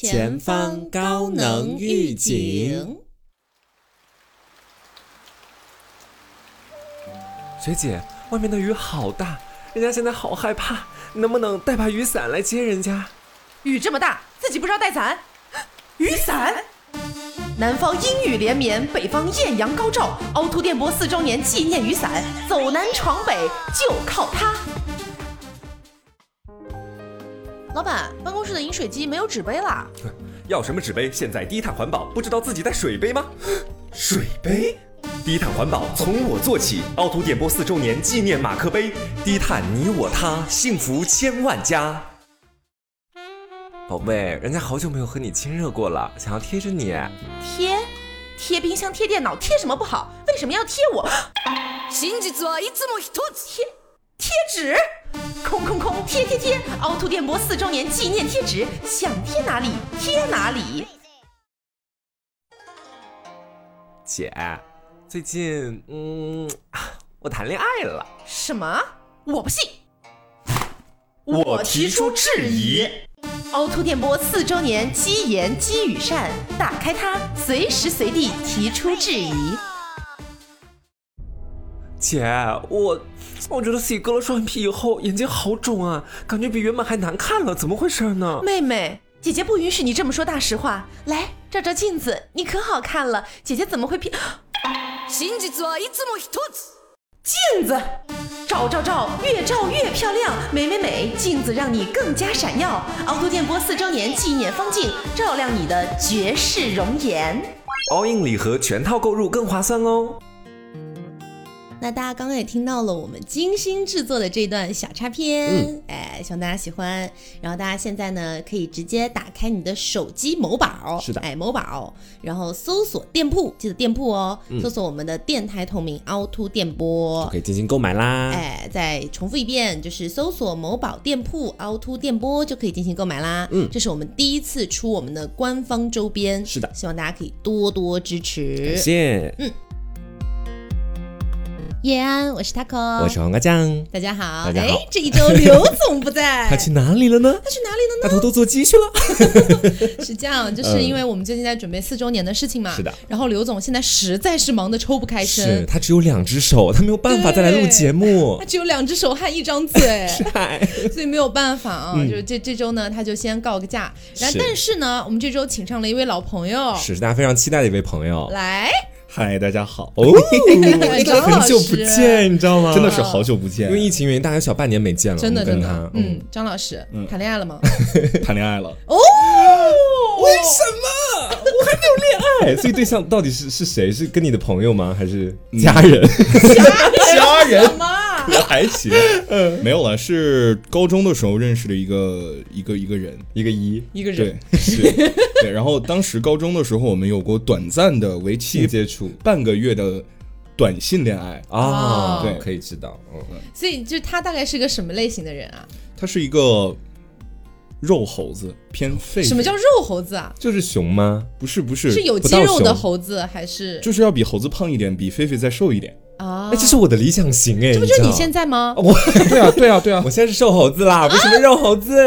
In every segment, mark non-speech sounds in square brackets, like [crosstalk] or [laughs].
前方高能预警。学姐，外面的雨好大，人家现在好害怕，能不能带把雨伞来接人家？雨这么大，自己不知道带伞？雨伞？南方阴雨连绵，北方艳阳高照，凹凸电波四周年纪念雨伞，走南闯北就靠它。老板，办公室的饮水机没有纸杯啦。[laughs] 要什么纸杯？现在低碳环保，不知道自己带水杯吗？[gasps] 水杯？低碳环保从我做起，凹凸点播四周年纪念马克杯，低碳你我他，幸福千万家。宝贝，人家好久没有和你亲热过了，想要贴着你。贴？贴冰箱、贴电脑，贴什么不好？为什么要贴我？[gasps] 贴贴纸，空空空，贴贴贴，凹凸电波四周年纪念贴纸，想贴哪里贴哪里。姐，最近，嗯，我谈恋爱了。什么？我不信。我提出质疑。凹凸电波四周年积言积雨扇，打开它，随时随地提出质疑。姐，我我觉得自己割了双眼皮以后，眼睛好肿啊，感觉比原本还难看了，怎么回事呢？妹妹，姐姐不允许你这么说大实话。来，照照镜子，你可好看了。姐姐怎么会骗？镜子，照照照，越照越漂亮，美美美，镜子让你更加闪耀。凹凸电波四周年纪念方镜，照亮你的绝世容颜。all in 礼盒全套购入更划算哦。那大家刚刚也听到了我们精心制作的这段小插片，哎，希望大家喜欢。然后大家现在呢，可以直接打开你的手机某宝，是的，哎，某宝，然后搜索店铺，记得店铺哦，搜索我们的电台同名凹凸电波，可以进行购买啦。哎，再重复一遍，就是搜索某宝店铺凹凸电波就可以进行购买啦。嗯，这是我们第一次出我们的官方周边，是的，希望大家可以多多支持，感谢。嗯。叶安，我是 taco，我是黄瓜酱，大家好。大家好。这一周刘总不在，[laughs] 他去哪里了呢？他去哪里了呢？他偷偷做鸡去了。[laughs] 是这样，就是因为我们最近在准备四周年的事情嘛。是的。然后刘总现在实在是忙得抽不开身，是他只有两只手，他没有办法再来录节目。他只有两只手和一张嘴，[laughs] 所以没有办法啊。就是这这周呢，他就先告个假。然后但是呢，我们这周请上了一位老朋友，是大家非常期待的一位朋友，来。嗨，大家好！[laughs] 哦，很久不见，你知道吗？真的是好久不见，因为疫情原因，大概小半年没见了。真的，跟他，嗯，张老师，谈恋爱了吗？[laughs] 谈恋爱了。哦，[laughs] 为什么？我还没有恋爱，所以对象到底是是谁？是跟你的朋友吗？还是家人？家人吗？我 [laughs] 还行，嗯，没有了，是高中的时候认识的一个一个一个人，一个一一个人，对，是，对，然后当时高中的时候，我们有过短暂的为期接触半个月的短信恋爱啊，对，可以知道，嗯嗯，所以就他大概是个什么类型的人啊？他是一个肉猴子，偏废。什么叫肉猴子啊？就是熊吗？不是，不是，是有肌肉的猴子还是？就是要比猴子胖一点，比狒狒再瘦一点。啊，哎，这是我的理想型哎，这不就是你现在吗？我，[laughs] 对啊，对啊，对啊，我现在是瘦猴子啦，不是肉猴子。[laughs]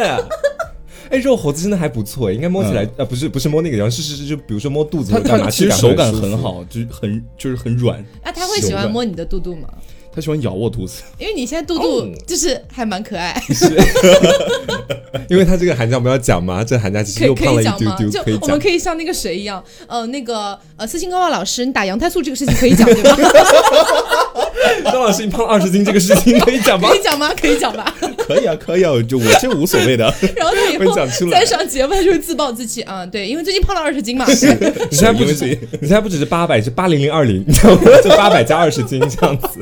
哎，肉猴子真的还不错，应该摸起来啊，不是不是摸那个然后，是是是，就比如说摸肚子，它它其实手感很好，就是很就是很软。啊，他会喜欢摸你的肚肚吗？他喜欢咬我肚子，因为你现在肚肚就是还蛮可爱。是，[laughs] 因为他这个寒假我们要讲嘛，这寒假其实又胖了一丢丢，可以讲。我们可以像那个谁一样，呃，那个呃，斯琴高娃老师，你打羊胎素这个事情可以讲对吗？[laughs] 张老师，你胖了二十斤这个事情可以讲吗？可以讲吗？可以讲吧？可以啊，可以啊，就我这无所谓的。然后他以后再上节目，他就会自暴自弃啊。对，因为最近胖了二十斤嘛。[laughs] 你现在不止，你现在不只是八百，是八零零二零，你知道吗？就八百加二十斤这样子。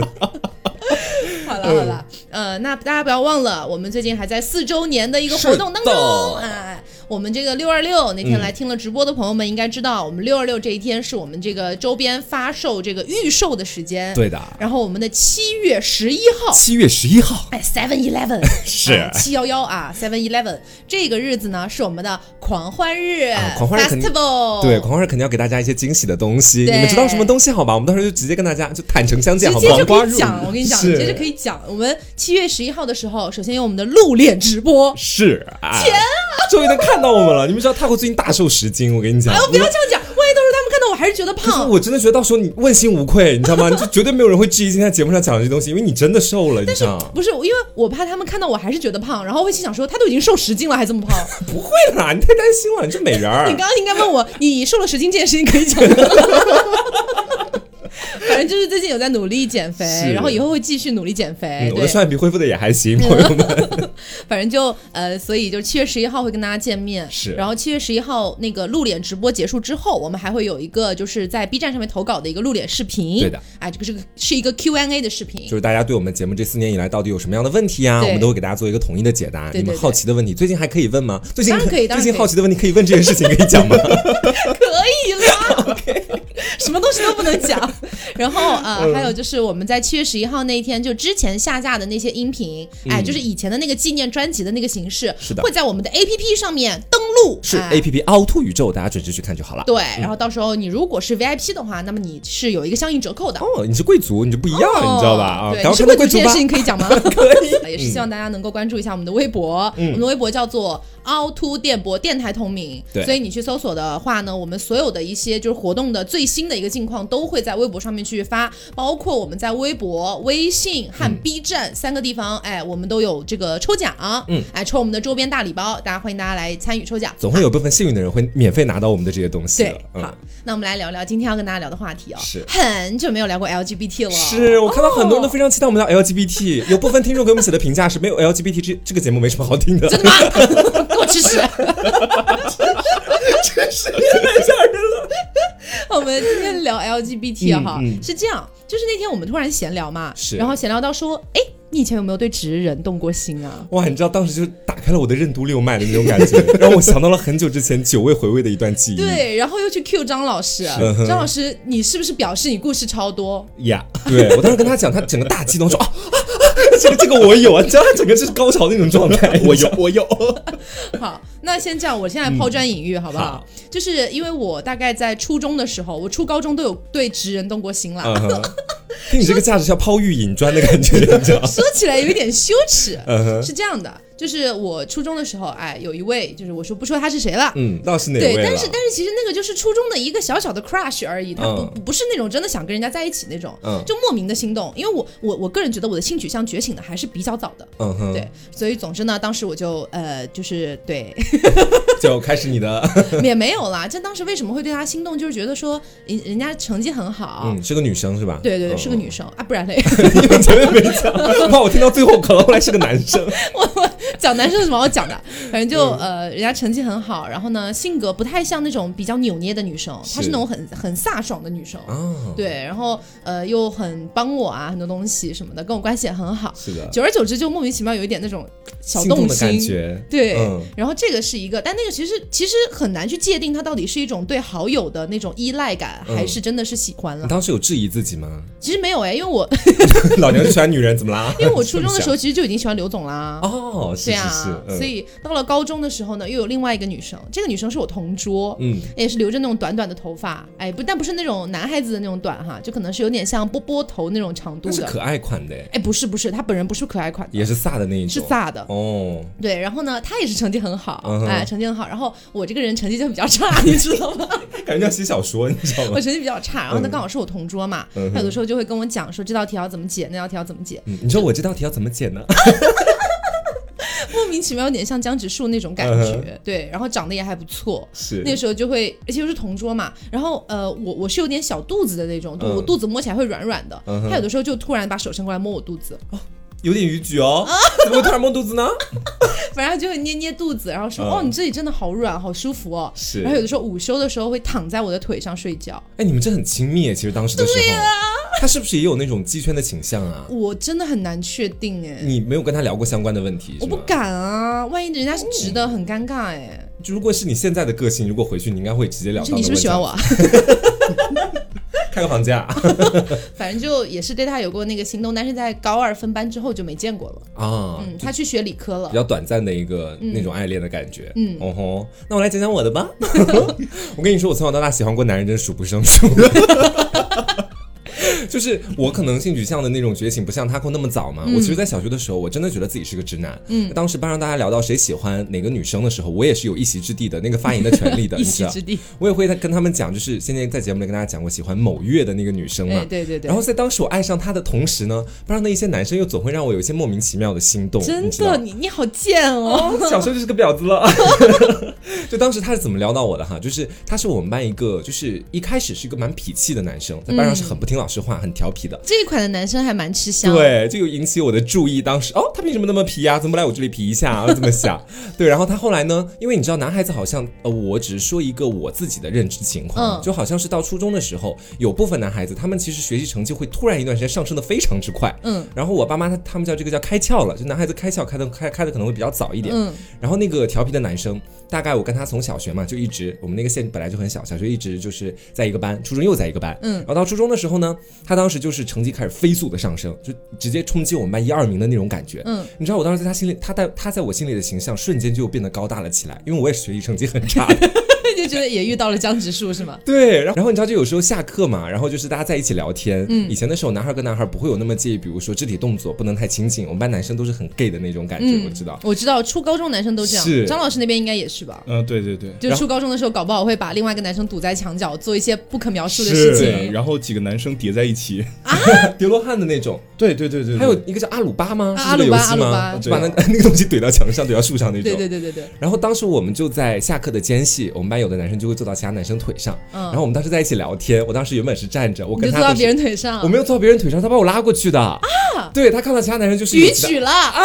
好了呃，那大家不要忘了，我们最近还在四周年的一个活动当中，哎。我们这个六二六那天来听了直播的朋友们应该知道，我们六二六这一天是我们这个周边发售这个预售的时间。对的。然后我们的七月十一号，七月十一号，哎，Seven Eleven [laughs] 是七幺幺啊，Seven Eleven 这个日子呢是我们的狂欢日，狂欢日。对，狂欢日肯定要给大家一些惊喜的东西。你们知道什么东西好吧？我们到时候就直接跟大家就坦诚相见，好吗？直接就可以讲，我跟你讲，直接就可以讲。我们七月十一号的时候，首先有我们的露脸直播，是天啊！终于能看到我们了。你们知道，泰国最近大瘦十斤，我跟你讲。哎，不要这样讲，万一到时候他们看到我还是觉得胖。我真的觉得到时候你问心无愧，你知道吗？你 [laughs] 就绝对没有人会质疑今天节目上讲的这些东西，因为你真的瘦了，你知道吗？不是，因为我怕他们看到我还是觉得胖，然后会心想说他都已经瘦十斤了，还这么胖。[laughs] 不会啦，你太担心了，你这美人儿 [laughs] 你。刚刚应该问我，你瘦了十斤这件事情可以讲吗？反正就是最近有在努力减肥，然后以后会继续努力减肥。嗯，我的，双眼皮恢复的也还行，[laughs] 朋友们。[laughs] 反正就呃，所以就七月十一号会跟大家见面。是然后七月十一号那个露脸直播结束之后，我们还会有一个就是在 B 站上面投稿的一个露脸视频。对的，哎，这个是个是一个 Q&A 的视频。就是大家对我们节目这四年以来到底有什么样的问题啊，我们都会给大家做一个统一的解答。对对你们好奇的问题，最近还可以问吗？最近当然可以最近好奇的问题可以问这件事情，可以讲吗？[laughs] 可以啦什么东西都不能讲。[laughs] 然后呃，嗯还有就是我们在七月十一号那一天，就之前下架的那些音频，哎，就是以前的那个纪念专辑的那个形式，嗯是的会在我们的 APP 上面登录。是哎 A P P 凹凸宇宙，大家准时去看就好了。对，然后到时候你如果是 VIP 的话，那么你是有一个相应折扣的。哦，你是贵族，你就不一样，哦你知道吧？啊，对，赶快你是贵族这件事。情可以讲吗？[laughs] 可以嗯 [laughs] 也是希望大家能够关注一下我们的微博，我们的微博叫做凹凸电波电台同名，对。所以你去搜索的话呢，我们所有的一些就是活动的最新的一个近况都会在微博上面去发，包括我们在微博、微信和 B 站三个地方，哎，我们都有这个抽奖，嗯，哎，抽我们的周边大礼包，大家欢迎大家来参与抽奖。总会有部分幸运的人会免费拿到我们的这些东西对，。嗯。好，那我们来聊聊今天要跟大家聊的话题哦，是。很久没有聊过 LGBT 了，是我看到很多人都哦非常期待我们聊 LGBT，有部分听众给我们写的评价是没有 LGBT 这这个节目没什么好听的，真的吗？[laughs] 给我吃屎！[laughs] 真是 [laughs] 太吓人了。[laughs] 我们今天聊 LGBT 啊哈、嗯嗯是这样，就是那天我们突然闲聊嘛，是然后闲聊到说，哎，你以前有没有对直人动过心啊？哇，你知道当时就打开了我的任督六脉的那种感觉，让我想到了很久之前久未回味的一段记忆。对，然后又去 Q 张老师，张老师，你是不是表示你故事超多？呀对我当时跟他讲，他整个大激动说啊啊啊，这个这个我有啊，你知道他整个就是高潮那种状态，我 [laughs] 有我有。[laughs] [laughs] 好，那先这样，我现在抛砖引玉，好不好？好就是因为我大概在初中的时候，我初高中都有对直人动过心了。嗯哼，听你这个架势叫抛玉引砖的感觉，你知道？说起来有一点羞耻，是这样的，就是我初中的时候，哎，有一位，就是我说不说他是谁了，嗯，到底是哪对，位对？但是但是其实那个就是初中的一个小小的 crush 而已，他不、嗯不是那种真的想跟人家在一起那种，嗯就莫名的心动。因为我我我个人觉得我的性取向觉醒的还是比较早的，嗯哼，对，所以总之呢，当时我就呃就是对 [laughs] 就开始你的，也没有啦，就当时为什么会对他心动，就是觉得说人人家成绩很好。嗯，是个女生是吧？对对对，嗯是个女生啊，不然嘞，[laughs] 你们前面没讲，怕我听到最后可能后来是个男生。[laughs] 我我讲男生有什么好讲的？反正就、嗯呃，人家成绩很好，然后呢，性格不太像那种比较扭捏的女生，她是是那种很很飒爽的女生。哦，对，然后呃又很帮我啊，很多东西什么的，跟我关系也很好。是的，久而久之，就莫名其妙有一点那种小心动的心感觉。对，嗯然后这个是一个，但那个其实其实很难去界定它到底是一种对好友的那种依赖感，嗯还是真的是喜欢了。你当时有质疑自己吗？其实没有哎，因为我 [laughs] 老娘就喜欢女人，怎么啦？[laughs] 因为我初中的时候 [laughs] 其实就已经喜欢刘总啦。哦，是是是，嗯所以到了高中的时候呢，又有另外一个女生，这个女生是我同桌，嗯，也是留着那种短短的头发，哎，不，但不是那种男孩子的那种短哈，就可能是有点像波波头那种长度的。是可爱款的，哎，不是不是，她本人不是可爱款的，也是飒的那一种，是飒的。哦，对，然后呢，他也是成绩很好，嗯哎，成绩很好。然后我这个人成绩就比较差，[laughs] 你知道吗？感觉要写小说，你知道吗我？成绩比较差，然后他刚好是我同桌嘛，嗯哼她有的时候就会跟我讲说这道题要怎么解，那道题要怎么解，嗯你说我这道题要怎么解呢？[laughs] 莫名其妙有点像江直树那种感嗯觉。对，然后长得也还不错。是那时候就会，而且又是同桌嘛，然后呃，我我是有点小肚子的那种，就嗯我肚子摸起来会软软的。他有的时候就突然把手伸过来摸我肚子，有点逾矩哦，[laughs] 怎么会突然摸肚子呢？[laughs] 反正就会捏捏肚子，然后说：“嗯哦，你这里真的好软，好舒服哦。”是然后有的时候午休的时候会躺在我的腿上睡觉。哎，你们这很亲密耶，其实当时的时候，他是不是也有那种鸡圈的倾向啊？我真的很难确定哎，你没有跟他聊过相关的问题，我不敢啊，万一人家是直的，很尴尬哎。就如果是你现在的个性，如果回去，你应该会直截了当。你是不是喜欢我？啊？[laughs] 开个房价 [laughs] 反正就也是对他有过那个心动，但是在高二分班之后就没见过了。啊，嗯，他去学理科了比。较短暂的一个那种爱恋的感觉。嗯哦吼，那我来讲讲我的吧。[laughs] 我跟你说，我从小到大喜欢过男人真数不胜数。[laughs] 就是我可能性取向的那种觉醒不像 Taco 那么早嘛。嗯我其实，在小学的时候，我真的觉得自己是个直男。嗯，当时班上大家聊到谁喜欢哪个女生的时候，我也是有一席之地的，那个发言的权利的，[laughs] 一席之。地。我也会跟他们讲，就是现在在节目里跟大家讲我喜欢某月的那个女生嘛。哎，对对对，然后在当时我爱上她的同时呢，班上的一些男生又总会让我有一些莫名其妙的心动。真的，你你好贱哦！小时候就是个婊子了。[laughs] 就当时他是怎么撩到我的哈？就是他是我们班一个，就是一开始是一个蛮痞气的男生，在班上是很不听老师话、很调皮的。这一款的男生还蛮吃香。，对，就有引起我的注意。当时哦，他凭什么那么皮呀、怎么不来我这里皮一下啊？[laughs] 这么想。对，然后他后来呢？因为你知道，男孩子好像呃，我只是说一个我自己的认知情况，嗯就好像是到初中的时候，有部分男孩子他们其实学习成绩会突然一段时间上升的非常之快。嗯，然后我爸妈他他们叫这个叫开窍了，就男孩子开窍开的开开的可能会比较早一点。嗯，然后那个调皮的男生，大概我跟他从小学嘛就一直，我们那个县本来就很小，小学一直就是在一个班，初中又在一个班，嗯然后到初中的时候呢，他当时就是成绩开始飞速的上升，就直接冲击我们班一二名的那种感觉，嗯，你知道我当时在他心里，他在他在我心里的形象瞬间就变得高大了起来，因为我也是学习成绩很差的，就觉得也遇到了江直树是吗？对，然后然后你知道就有时候下课嘛，然后就是大家在一起聊天，嗯以前的时候男孩跟男孩不会有那么介意，比如说肢体动作不能太亲近，我们班男生都是很 gay 的那种感觉，嗯，我知道。我知道，初高中男生都这样。是张老师那边应该也是吧？嗯，对对对，就初高中的时候，搞不好会把另外一个男生堵在墙角，做一些不可描述的事情。然后几个男生叠在一起，[laughs] 叠罗汉的那种，对对对对，还有一个叫阿鲁巴吗？啊是这个游戏阿鲁巴阿吗？鲁就把那 [laughs] 那个东西怼到墙上，怼到树上那种。对对对对对，然后当时我们就在下课的间隙，我们班有的男生就会坐到其他男生腿上，嗯然后我们当时在一起聊天。我当时原本是站着，我跟他就坐到别人腿上，我没有坐到别人腿上，他把我拉过去的啊。对他看到其他男生就是有逾其他矩了。[laughs]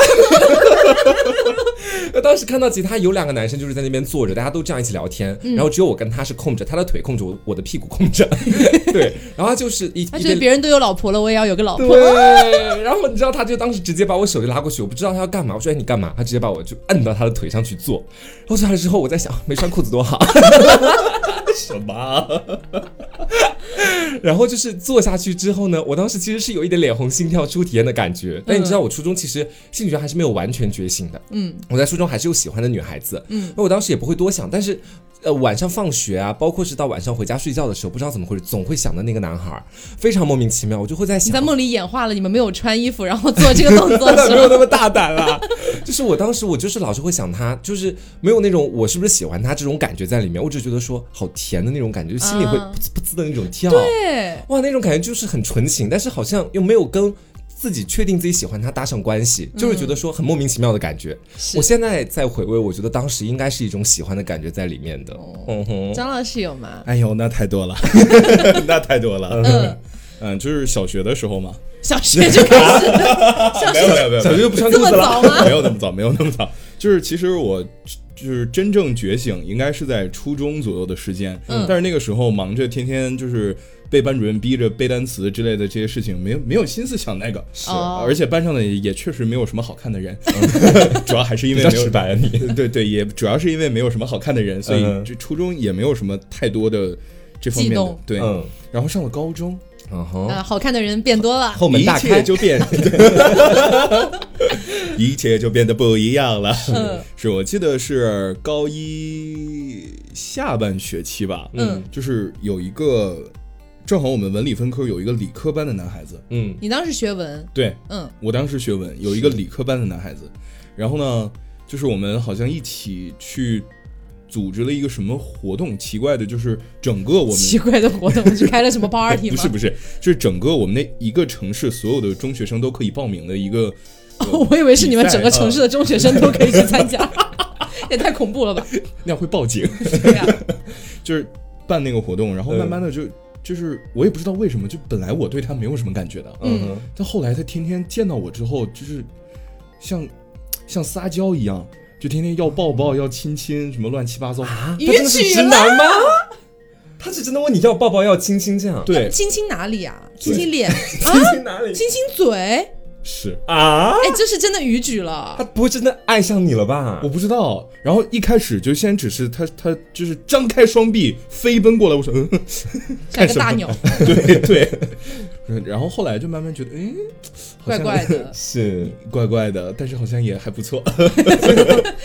呃 [laughs] 当时看到其他有两个男生就是在那边坐着，大家都这样一起聊天，嗯然后只有我跟他是空着，他的腿空着，我我的屁股空着。[laughs] 对，然后他就是一一边他觉得别人都有老婆了，我也要有个老婆。对，然后你知道，他就当时直接把我手就拉过去，我不知道他要干嘛。我说：“哎，你干嘛？”他直接把我就摁到他的腿上去坐。然后坐下来之后，我在想，没穿裤子多好。[laughs] 什么啊？[laughs] 然后就是坐下去之后呢，我当时其实是有一点脸红、心跳、初体验的感觉。但你知道，我初中其实性觉还是没有完全觉醒的。嗯，我在初中还是有喜欢的女孩子。嗯，那我当时也不会多想，但是。呃，晚上放学啊，包括是到晚上回家睡觉的时候，不知道怎么回事，总会想到那个男孩儿，非常莫名其妙。我就会在想，你在梦里演化了，你们没有穿衣服，然后做这个动作 [laughs] 没？有那么大胆啦。[laughs] 就是我当时我就是老是会想他，就是没有那种我是不是喜欢他这种感觉在里面，我只觉得说好甜的那种感觉，就心里会啊噗呲噗呲的那种跳。对，哇，那种感觉就是很纯情，但是好像又没有跟。自己确定自己喜欢他搭上关系，就是觉得说很莫名其妙的感觉。是我现在在回味，我觉得当时应该是一种喜欢的感觉在里面的。嗯哼，张老师有吗？哎呦，那太多了，[laughs] 那太多了。嗯，嗯，就是小学的时候嘛，小学就开始，小 [laughs] 没有没有没有，小学就不穿裤子了。早吗？没有那么早，没有那么早。就是其实我就是真正觉醒，应该是在初中左右的时间。嗯但是那个时候忙着天天就是被班主任逼着背单词之类的这些事情，没有没有心思想那个。是。哦。而且班上的也确实没有什么好看的人，[laughs] [laughs] 主要还是因为没有 [laughs] 对对，也主要是因为没有什么好看的人，所以嗯。这初中也没有什么太多的这方面的对。嗯。然后上了高中，嗯好看的人变多了。后门大一切开，就变，一切就变得不一样了。嗯。是我记得是高一下半学期吧，嗯，就是有一个，正好我们文理分科有一个理科班的男孩子，嗯你当时学文，对嗯我当时学文有一个理科班的男孩子，然后呢，就是我们好像一起去。组织了一个什么活动？奇怪的就是整个我们奇怪的活动是开了什么 party [laughs] 吗？不是不是，就是整个我们那一个城市所有的中学生都可以报名的一个哦 [laughs] 我以为是你们整个城市的，中学生都可以去参加，[laughs] 也太恐怖了吧？那样会报警。对呀，就是办那个活动，然后嗯慢慢的就、就是我也不知道为什么，就本来我对他没有什么感觉的，嗯哼，但后来他天天见到我之后，就是像像撒娇一样，就天天要抱抱要亲亲，什么乱七八糟。啊，逾他真的是直男吗？他是真的问你要抱抱要亲亲这样？对，亲亲哪里啊？亲亲脸，[laughs] 亲亲哪里？亲亲嘴，是啊？哎，这是真的逾矩了他。不会真的爱上你了吧我？不知道。然后一开始就先只是他他就是张开双臂飞奔过来，我说嗯，[laughs] 像个大鸟，对 [laughs] 对。[laughs] 然后后来就慢慢觉得，哎，好怪像怪的。是，怪怪的，但是好像也还不错。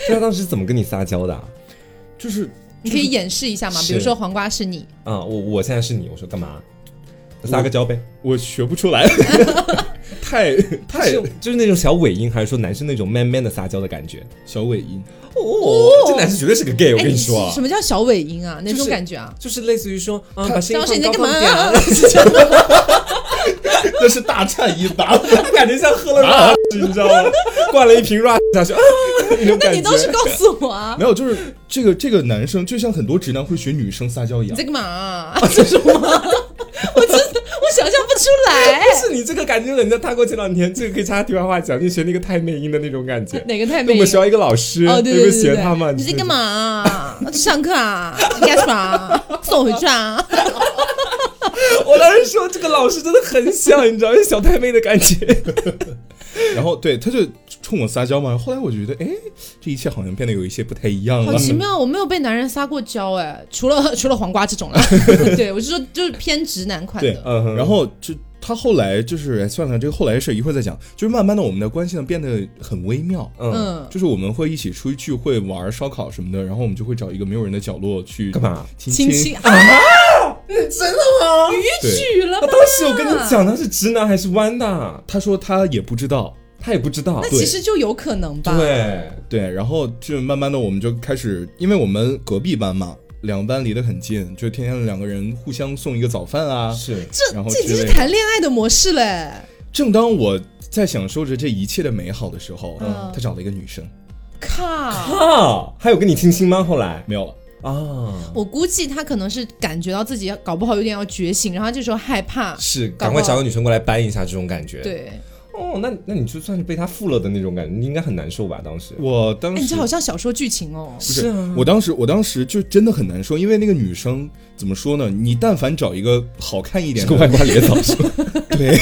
他当时怎么跟你撒娇的啊？就是你可以演示一下吗？比如说黄瓜是你，啊我我现在是你，我说干嘛？撒个娇呗。我学不出来，太 [laughs] 太是就是那种小尾音，还是说男生那种 man man 的撒娇的感觉？小尾音。哦，这男生绝对是个 gay，我哎跟你说啊什，么叫小尾音啊？那种感觉啊？就是类似于说，啊，把声音张老师你在放高干嘛放点啊，[laughs] 那是大颤一把？[laughs] 感觉像喝了 rush，你知道吗？灌了一瓶 rush 下去，啊，那种感觉。你倒是告诉我啊！没有，就是这个这个男生，就像很多直男会学女生撒娇一样你在。干嘛啊？这是什么？我真想象不出来。但是你这个感觉，人家他过前两天，这个可以插题外话讲，就学那个太妹音的那种感觉。哪个太美了？我们学校一个老师，哦，对有没有对对对学他嘛？你在干嘛啊？去上课啊？你干什么啊？送我回去啊？[laughs] 我当时说这个老师真的很像，你知道，小太妹的感觉。然后对，他就冲我撒娇嘛。后来我就觉得，哎，这一切好像变得有一些不太一样了。好奇妙，我没有被男人撒过娇哎，除了除了黄瓜这种了。[laughs] 对，我是说就是偏直男款对的。，嗯然后就他后来就是，哎，算了，这个后来的事一会儿再讲。就是慢慢的，我们的关系呢变得很微妙。嗯，嗯，就是我们会一起出去聚会、玩烧烤什么的，然后我们就会找一个没有人的角落去干嘛？亲亲 [laughs] 亲啊，对，举了吧？当时我跟你讲他是直男还是弯的，他说他也不知道，他也不知道那。其实就有可能吧。对，对，然后就慢慢的我们就开始，因为我们隔壁班嘛，两个班离得很近，就天天两个人互相送一个早饭啊。是这然后这已经是谈恋爱的模式嘞。正当我在享受着这一切的美好的时候，嗯他找了一个女生，靠！靠，还有跟你亲亲吗？后来没有了。啊，我估计他可能是感觉到自己搞不好有点要觉醒，然后他这时候害怕。是赶快找个女生过来搬一下这种感觉。，对，哦，那那你就算是被他负了的那种感觉，你应该很难受吧？当时我当哎，你这好像小说剧情哦。不是啊，我当时我当时就真的很难受，因为那个女生怎么说呢？你但凡找一个好看一点的，是个外挂野枣是吧？[laughs] 对，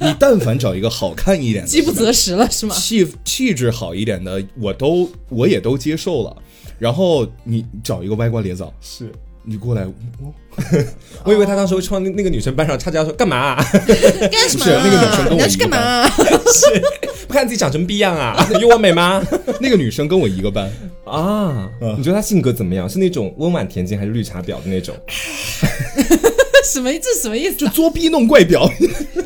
你但凡找一个好看一点的，[laughs] 饥不择食了是吗？气气质好一点的，我都我也都接受了。然后你找一个歪瓜裂枣，是。你过来，我 [laughs] 我以为他当时会冲那那个女生班上，叉着腰说干嘛、啊？干什么？啊是那个女生跟我你要去干嘛？[laughs] 是不 [laughs] 看自己长成逼样啊？有我美吗？那个女生跟我一个班，啊，你觉得她性格怎么样？是那种温婉恬静，还是绿茶婊的那种？什么？这什么意思就啊？作逼弄怪婊，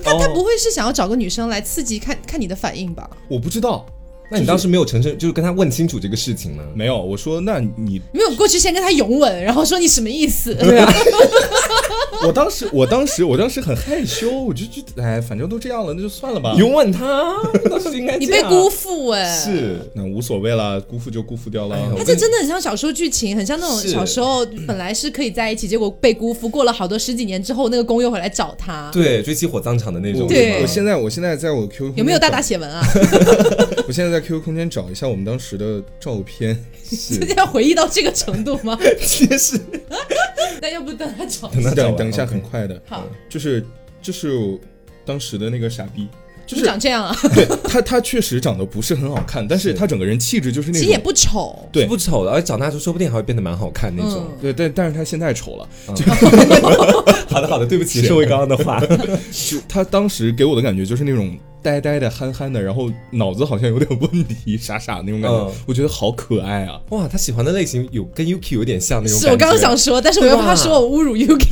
他他哦不会是想要找个女生来刺激看看你的反应吧？我不知道，那你当时没有承认，就是跟他问清楚这个事情吗？没有。我说那你，没有过去先跟他拥吻，然后说你什么意思？对啊，[laughs] [laughs] 我当时我当时我当时很害羞，我就就哎，反正都这样了，那就算了吧。拥吻他，当时应该你被辜负哎、。是。那无所谓了，辜负就辜负掉了。他这真的很像小说剧情，很像那种小时候本来是可以在一起，结果被辜负，过了好多十几年之后，那个公又回来找他。对，追妻火葬场的那种。对我现在我现在在我 QQ 有没有大大？写文啊？[laughs] [laughs] 我现在在 QQ 空间找一下我们当时的照片。是要回忆到这个程度吗？其实那要不等他找等他找完等等一下，很快的。好，就是就是当时的那个傻逼，就是长这样啊？[laughs] 对他他确实长得不是很好看，但是是他整个人气质就是那种。其实也不丑，对不丑的，而且长大之后说不定还会变得蛮好看那种。嗯对，但但是他现在丑了，[laughs] 好的，好的，对不起，[laughs] 收回刚刚的话。就他当时给我的感觉就是那种呆呆的、憨憨的，然后脑子好像有点问题、傻傻的那种感觉，嗯我觉得好可爱啊！哇，他喜欢的类型有跟 Yuki 有点像那种感觉。是我刚刚想说，但是我又怕说我侮辱 UK。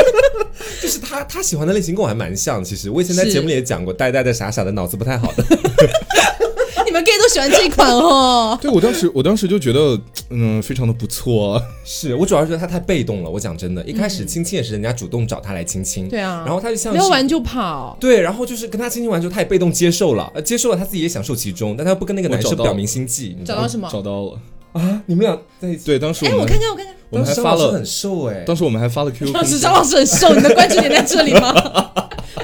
[laughs] 就是他他喜欢的类型跟我还蛮像。其实我以前在节目里也讲过，呆呆的、傻傻的，脑子不太好的。[laughs] 你们 gay 都喜欢这款哦。[laughs] 对我当时，我当时就觉得，嗯，非常的不错。是我主要是觉得他太被动了。我讲真的，一开始亲亲也是人家主动找他来亲亲，对啊然后他就像撩完就跑，对，然后就是跟他亲亲完之后，他也被动接受了，呃，接受了，他自己也享受其中，但他又不跟那个男生表明心迹，找到什么？找到了，啊？你们俩在一起？对，当时哎，我们，我看看，我看看。我们还当时发了张老师很，瘦哎，当时我们还发了 QQ 当时张老师很瘦，你的关注点在这里吗？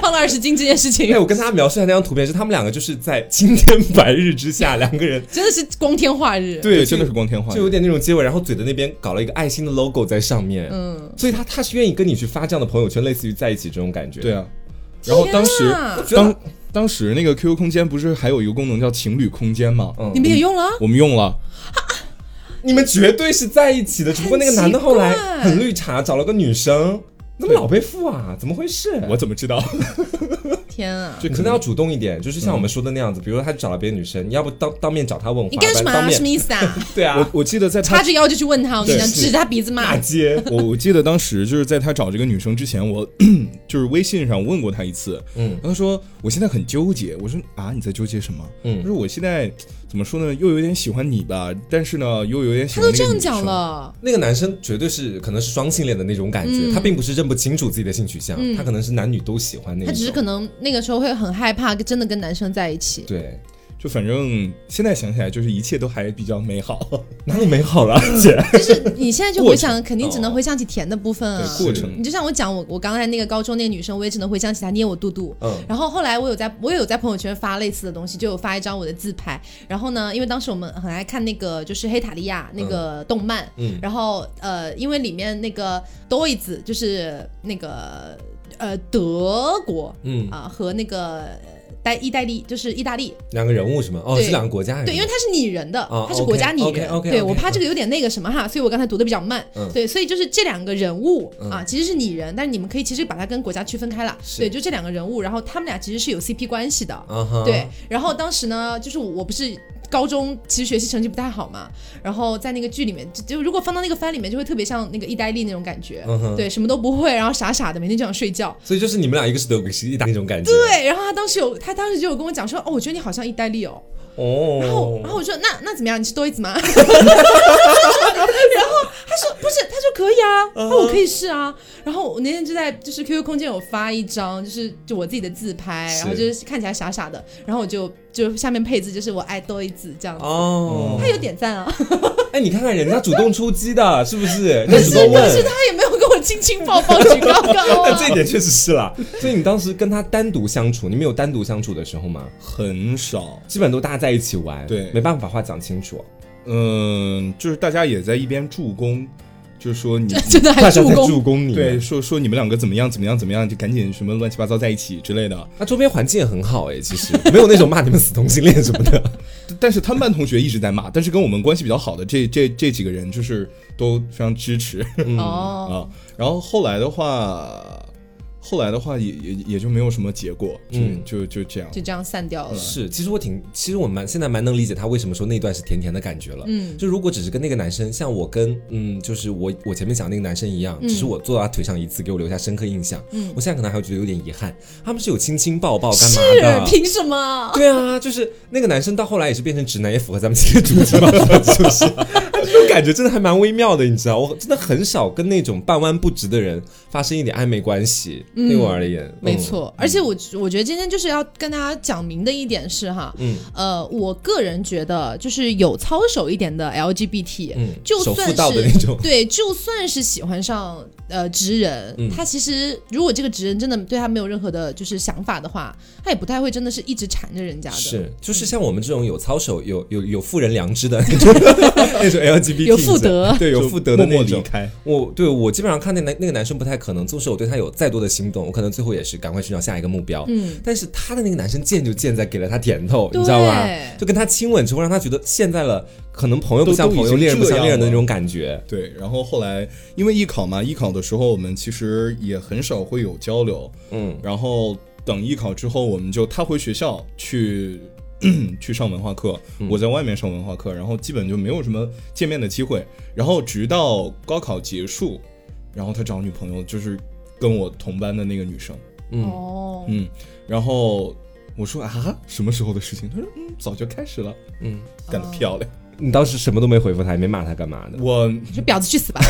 胖了二十斤这件事情哎，，我跟他描述一下那张图片，是他们两个就是在青天白日之下，[laughs] 两个人真的是光天化日。对，真的是光天化日。就有点那种接吻，然后嘴的那边搞了一个爱心的 logo 在上面，嗯，所以他他是愿意跟你去发这样的朋友圈，类似于在一起这种感觉。对啊，然后当时当当时那个 QQ 空间不是还有一个功能叫情侣空间吗？嗯你们也用了啊？我们用了，你们绝对是在一起的，只不过那个男的后来很绿茶，找了个女生。怎么老被负啊？怎么回事？我怎么知道？[laughs] 天啊！就可能要主动一点，就是像我们说的那样子，比如说他找了别的女生，你要不当当面找他问话，你干什么啊？什么意思啊？[laughs] 对啊我，我记得在他叉着腰就去问他，我跟你讲，指着他鼻子骂骂。街，[laughs] 我我记得当时就是在他找这个女生之前，我 [coughs] 就是微信上问过他一次，嗯然后他说我现在很纠结，我说啊你在纠结什么？嗯他说我现在怎么说呢，又有点喜欢你吧，但是呢又有点喜他欢都这样讲。了，那个男生绝对是可能是双性恋的那种感觉，嗯他并不是认不清楚自己的性取向，他可能是男女都喜欢那种。他只是可能那个时候会很害怕，真的跟男生在一起。对，就反正现在想起来，就是一切都还比较美好。[laughs] 哪里美好了，[laughs] 姐？就是你现在就回想，肯定只能回想起甜的部分啊。过程你就像我讲，我我刚才那个高中那个女生，我也只能回想起她捏我肚肚。嗯然后后来我有在，我也有在朋友圈发类似的东西，就有发一张我的自拍。然后呢，因为当时我们很爱看那个就是黑塔利亚那个动漫，嗯然后呃，因为里面那个 Dois 就是那个呃德国，嗯啊、和那个呃代意大利就是意大利，两个人物是吗？哦，对是两个国家。对，因为它是拟人的，哦它是国家拟人。对我怕这个有点那个什么哈，所以我刚才读的比较慢。嗯对，所以就是这两个人物、嗯啊，其实是拟人，但是你们可以其实把它跟国家区分开了。对，就这两个人物，然后他们俩其实是有 CP 关系的。对，然后当时呢，就是我不是高中其实学习成绩不太好嘛，然后在那个剧里面，就就如果放到那个番里面，就会特别像那个意大利那种感觉，嗯对，什么都不会，然后傻傻的，每天就想睡觉。所以就是你们俩一个是德国，一个是意大利那种感觉。对，然后他当时有，他当时就有跟我讲说，哦，我觉得你好像意大利哦，哦，然后，然后我说那那怎么样？你是多一子吗？[laughs] [laughs] 然后不是，他说可以啊，那我可以试啊。然后我那天就在就是 QQ 空间有发一张，就是就我自己的自拍，然后就是看起来傻傻的，然后我就就下面配字就是我爱多一子这样子。哦，他有点赞啊，[laughs] 哎，你看看人家主动出击的，[laughs] 是不是？人但是。但是他也没有跟我亲亲抱抱举高高啊。[laughs] 但这一点确实是啦，所以你当时跟他单独相处，你们有单独相处的时候吗？很少，基本都大家在一起玩，对没办法把话讲清楚。嗯，就是大家也在一边助攻，就是说你 [laughs] 真的还大家在助攻，助攻你，对，说说你们两个怎么样怎么样怎么样，就赶紧什么乱七八糟在一起之类的。那周边环境也很好哎，其实。[laughs] 没有那种骂你们死同性恋什么的。[laughs] 但是他们班同学一直在骂，但是跟我们关系比较好的这这这几个人就是都非常支持。啊、哦，然后后来的话，后来的话也也也就没有什么结果，就、嗯就就这样。就这样散掉了。是，其实我挺，其实我蛮现在蛮能理解他为什么说那段是甜甜的感觉了。嗯就如果只是跟那个男生，像我跟嗯，就是我我前面讲那个男生一样，只是我坐到他腿上一次，给我留下深刻印象。嗯我现在可能还会觉得有点遗憾。他们是有亲亲抱抱干嘛是的？凭什么？对啊，就是那个男生到后来也是变成直男，也符合咱们今天的主题嘛，就是他这种感觉真的还蛮微妙的，你知道，我真的很少跟那种半弯不直的人发生一点暧昧关系，对我而言，嗯，没错，而且我我觉得今天就是要跟大家讲明的一点是哈，嗯。呃，我个人觉得就是有操守一点的 LGBT，、嗯就算是那种。对，就算是喜欢上呃直人，嗯。他其实如果这个直人真的对他没有任何的就是想法的话，他也不太会真的是一直缠着人家的。是，就是像我们这种有操守、有有有妇人良知的 [laughs] 那种那种 LGBT，有妇德。对，有就妇德的默默那种。离开，我对我基本上看那男那个男生不太可能，纵使我对他有再多的心动，我可能最后也是赶快寻找下一个目标。嗯，但是他的那个男生见就见在给了他甜头，你知道吗？就跟他亲吻之后，让他觉得现在了，可能朋友不像朋友，恋人不像恋人的那种感觉。对。然后后来因为艺考嘛，艺考的时候我们其实也很少会有交流，嗯，然后等艺考之后，我们就他回学校去 [clears throat] 去上文化课，我在外面上文化课，然后基本就没有什么见面的机会。然后直到高考结束，然后他找女朋友，就是跟我同班的那个女生，嗯哦，嗯，然后我说啊，什么时候的事情？他说嗯，早就开始了，嗯，[laughs] 干得漂亮。你当时什么都没回复他，也没骂他干嘛的？我你说婊子去死吧！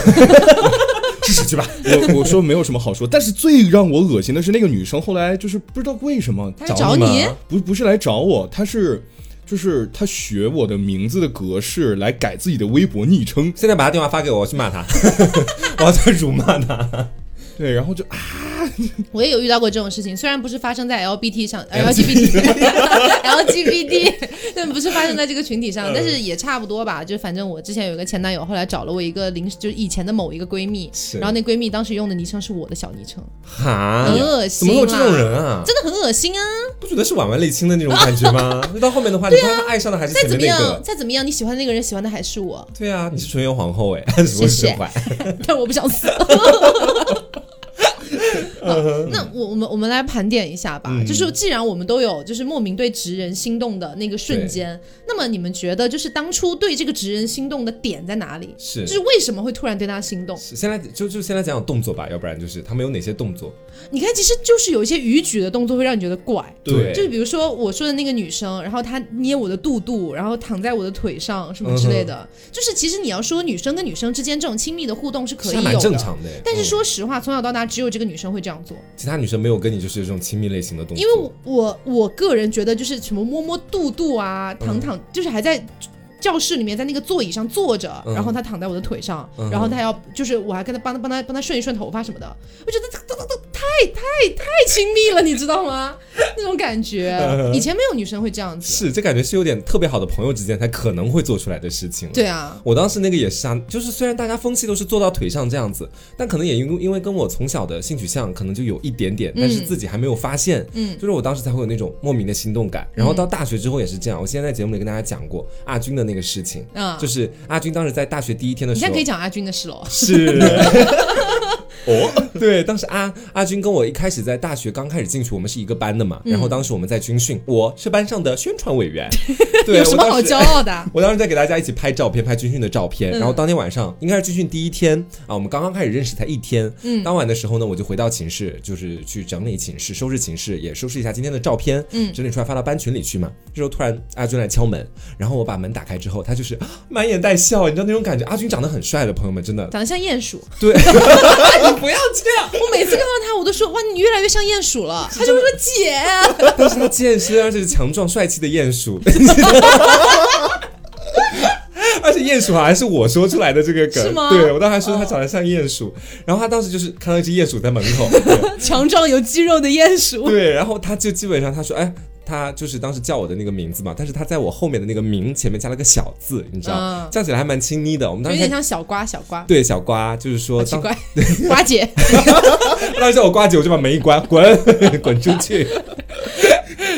支持去吧。我我说没有什么好说，但是最让我恶心的是那个女生后来就是不知道为什么找你不不是来找我，她是就是他学我的名字的格式来改自己的微博昵称，现在把他电话发给我，我去骂他，[laughs] 我要再辱骂他。对，然后就啊，[laughs] 我也有遇到过这种事情，虽然不是发生在 LGBT 上，LGBT LGBT，[laughs] 但不是发生在这个群体嗯上，但是也差不多吧。就反正我之前有一个前男友，后来找了我一个临时，就是以前的某一个闺蜜，然后那闺蜜当时用的昵称是我的小昵称，哈很恶心怎心么会有这种人啊？真的很恶心啊！不觉得是婉婉泪青的那种感觉吗？[laughs] 那到后面的话，你突然爱上的还是再怎么样。再怎么样，你喜欢那个人，喜欢的还是我，对啊，你是纯元皇后哎，谢谢？但我不想死。好，那我我们我们来盘点一下吧。嗯就是既然我们都有就是莫名对直人心动的那个瞬间，那么你们觉得就是当初对这个直人心动的点在哪里？是就是为什么会突然对他心动？是先来就就先来讲讲动作吧，要不然就是他们有哪些动作？你看，其实就是有一些逾矩的动作会让你觉得怪。对就是比如说我说的那个女生，然后她捏我的肚肚，然后躺在我的腿上什么之类的，嗯就是其实你要说女生跟女生之间这种亲密的互动是可以有的，正常的。但是嗯说实话，从小到大只有这个女生会这样做，其他女生没有跟你就是这种亲密类型的动作，因为我我我个人觉得就是什么摸摸肚肚啊，嗯躺躺，就是还在。教室里面，在那个座椅上坐着，嗯。然后他躺在我的腿上，嗯然后他要就是我还跟他帮他帮他帮他顺一顺头发什么的，我觉得太太太亲密了，你知道吗？[laughs] 那种感觉，以前没有女生会这样子。是这感觉是有点特别好的朋友之间才可能会做出来的事情。对啊，我当时那个也是啊，就是虽然大家风气都是坐到腿上这样子，但可能也因为因为跟我从小的性取向可能就有一点点，但是自己还没有发现，嗯就是我当时才会有那种莫名的心动感。然后到大学之后也是这样，我之前在节目里跟大家讲过阿军的那个事情，啊就是阿军当时在大学第一天的时候你现在可以，讲阿军的事了。是。[laughs] 哦，对，当时阿阿军跟我一开始在大学刚开始进去，我们是一个班的嘛。然后当时我们在军训，我是班上的宣传委员，[laughs] 对，有什么好骄傲的？[laughs] 我当时在给大家一起拍照片，拍军训的照片。嗯然后当天晚上应该是军训第一天啊，我们刚刚开始认识才一天。嗯当晚的时候呢，我就回到寝室，就是去整理寝室、收拾寝室，也收拾一下今天的照片，嗯整理出来发到班群里去嘛。这时候突然阿军来敲门，然后我把门打开之后，他就是啊 [laughs] 满眼带笑，你知道那种感觉。阿军长得很帅的，朋友们，真的。长得像鼹鼠。对，你不要这样。我每次看到他，我都说哇，你越来越像鼹鼠了。他就会说姐，[laughs] 但是他健身，而且是强壮帅气的鼹鼠。[laughs] 而且鼹鼠好像是我说出来的这个梗，是吗对我当时还说他长得像鼹鼠，然后他当时就是看到一只鼹鼠在门口，[laughs] 对强壮有肌肉的鼹鼠。对，然后他就基本上他说，哎。他就是当时叫我的那个名字嘛，但是他在我后面的那个名前面加了个小字，你知道，嗯叫起来还蛮亲昵的。我们当时有点像小瓜，小瓜。对小瓜，就是说奇怪，[laughs] 瓜姐，[laughs] 当时叫我瓜姐，我就把门一关，滚 [laughs] 滚出去。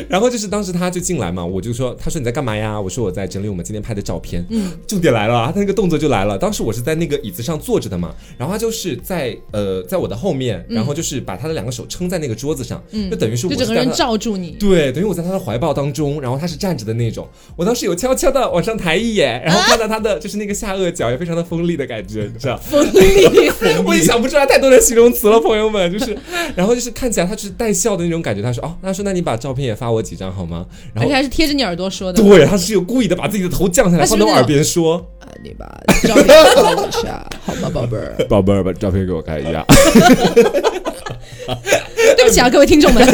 然后就是当时他就进来嘛，我就说，他说你在干嘛呀？我说我在整理我们今天拍的照片。嗯，重点来了啊，他那个动作就来了。当时我是在那个椅子上坐着的嘛，然后他就是在呃在我的后面，然后就是把他的两个手撑在那个桌子上，就等于是我就整个人罩住你。对，等于我在他的怀抱当中，然后他是站着的那种。我当时有悄悄的往上抬一眼，然后看到他的就是那个下颚角也非常的锋利的感觉，你知道？[laughs] 锋利，[laughs] 我也想不出来太多的形容词了，朋友们，就是，然后就是看起来他就是带笑的那种感觉。他说哦，他说那你把照片也发我几张好吗？然后而且还是贴着你耳朵说的。对，他是有故意的把自己的头降下来他是不是那种放到我耳边说，啊，你把 [laughs] 照片发我一下，好吗，[laughs] 宝贝儿？宝贝儿把照片给我看一下。对不起啊，各位听众们。[laughs]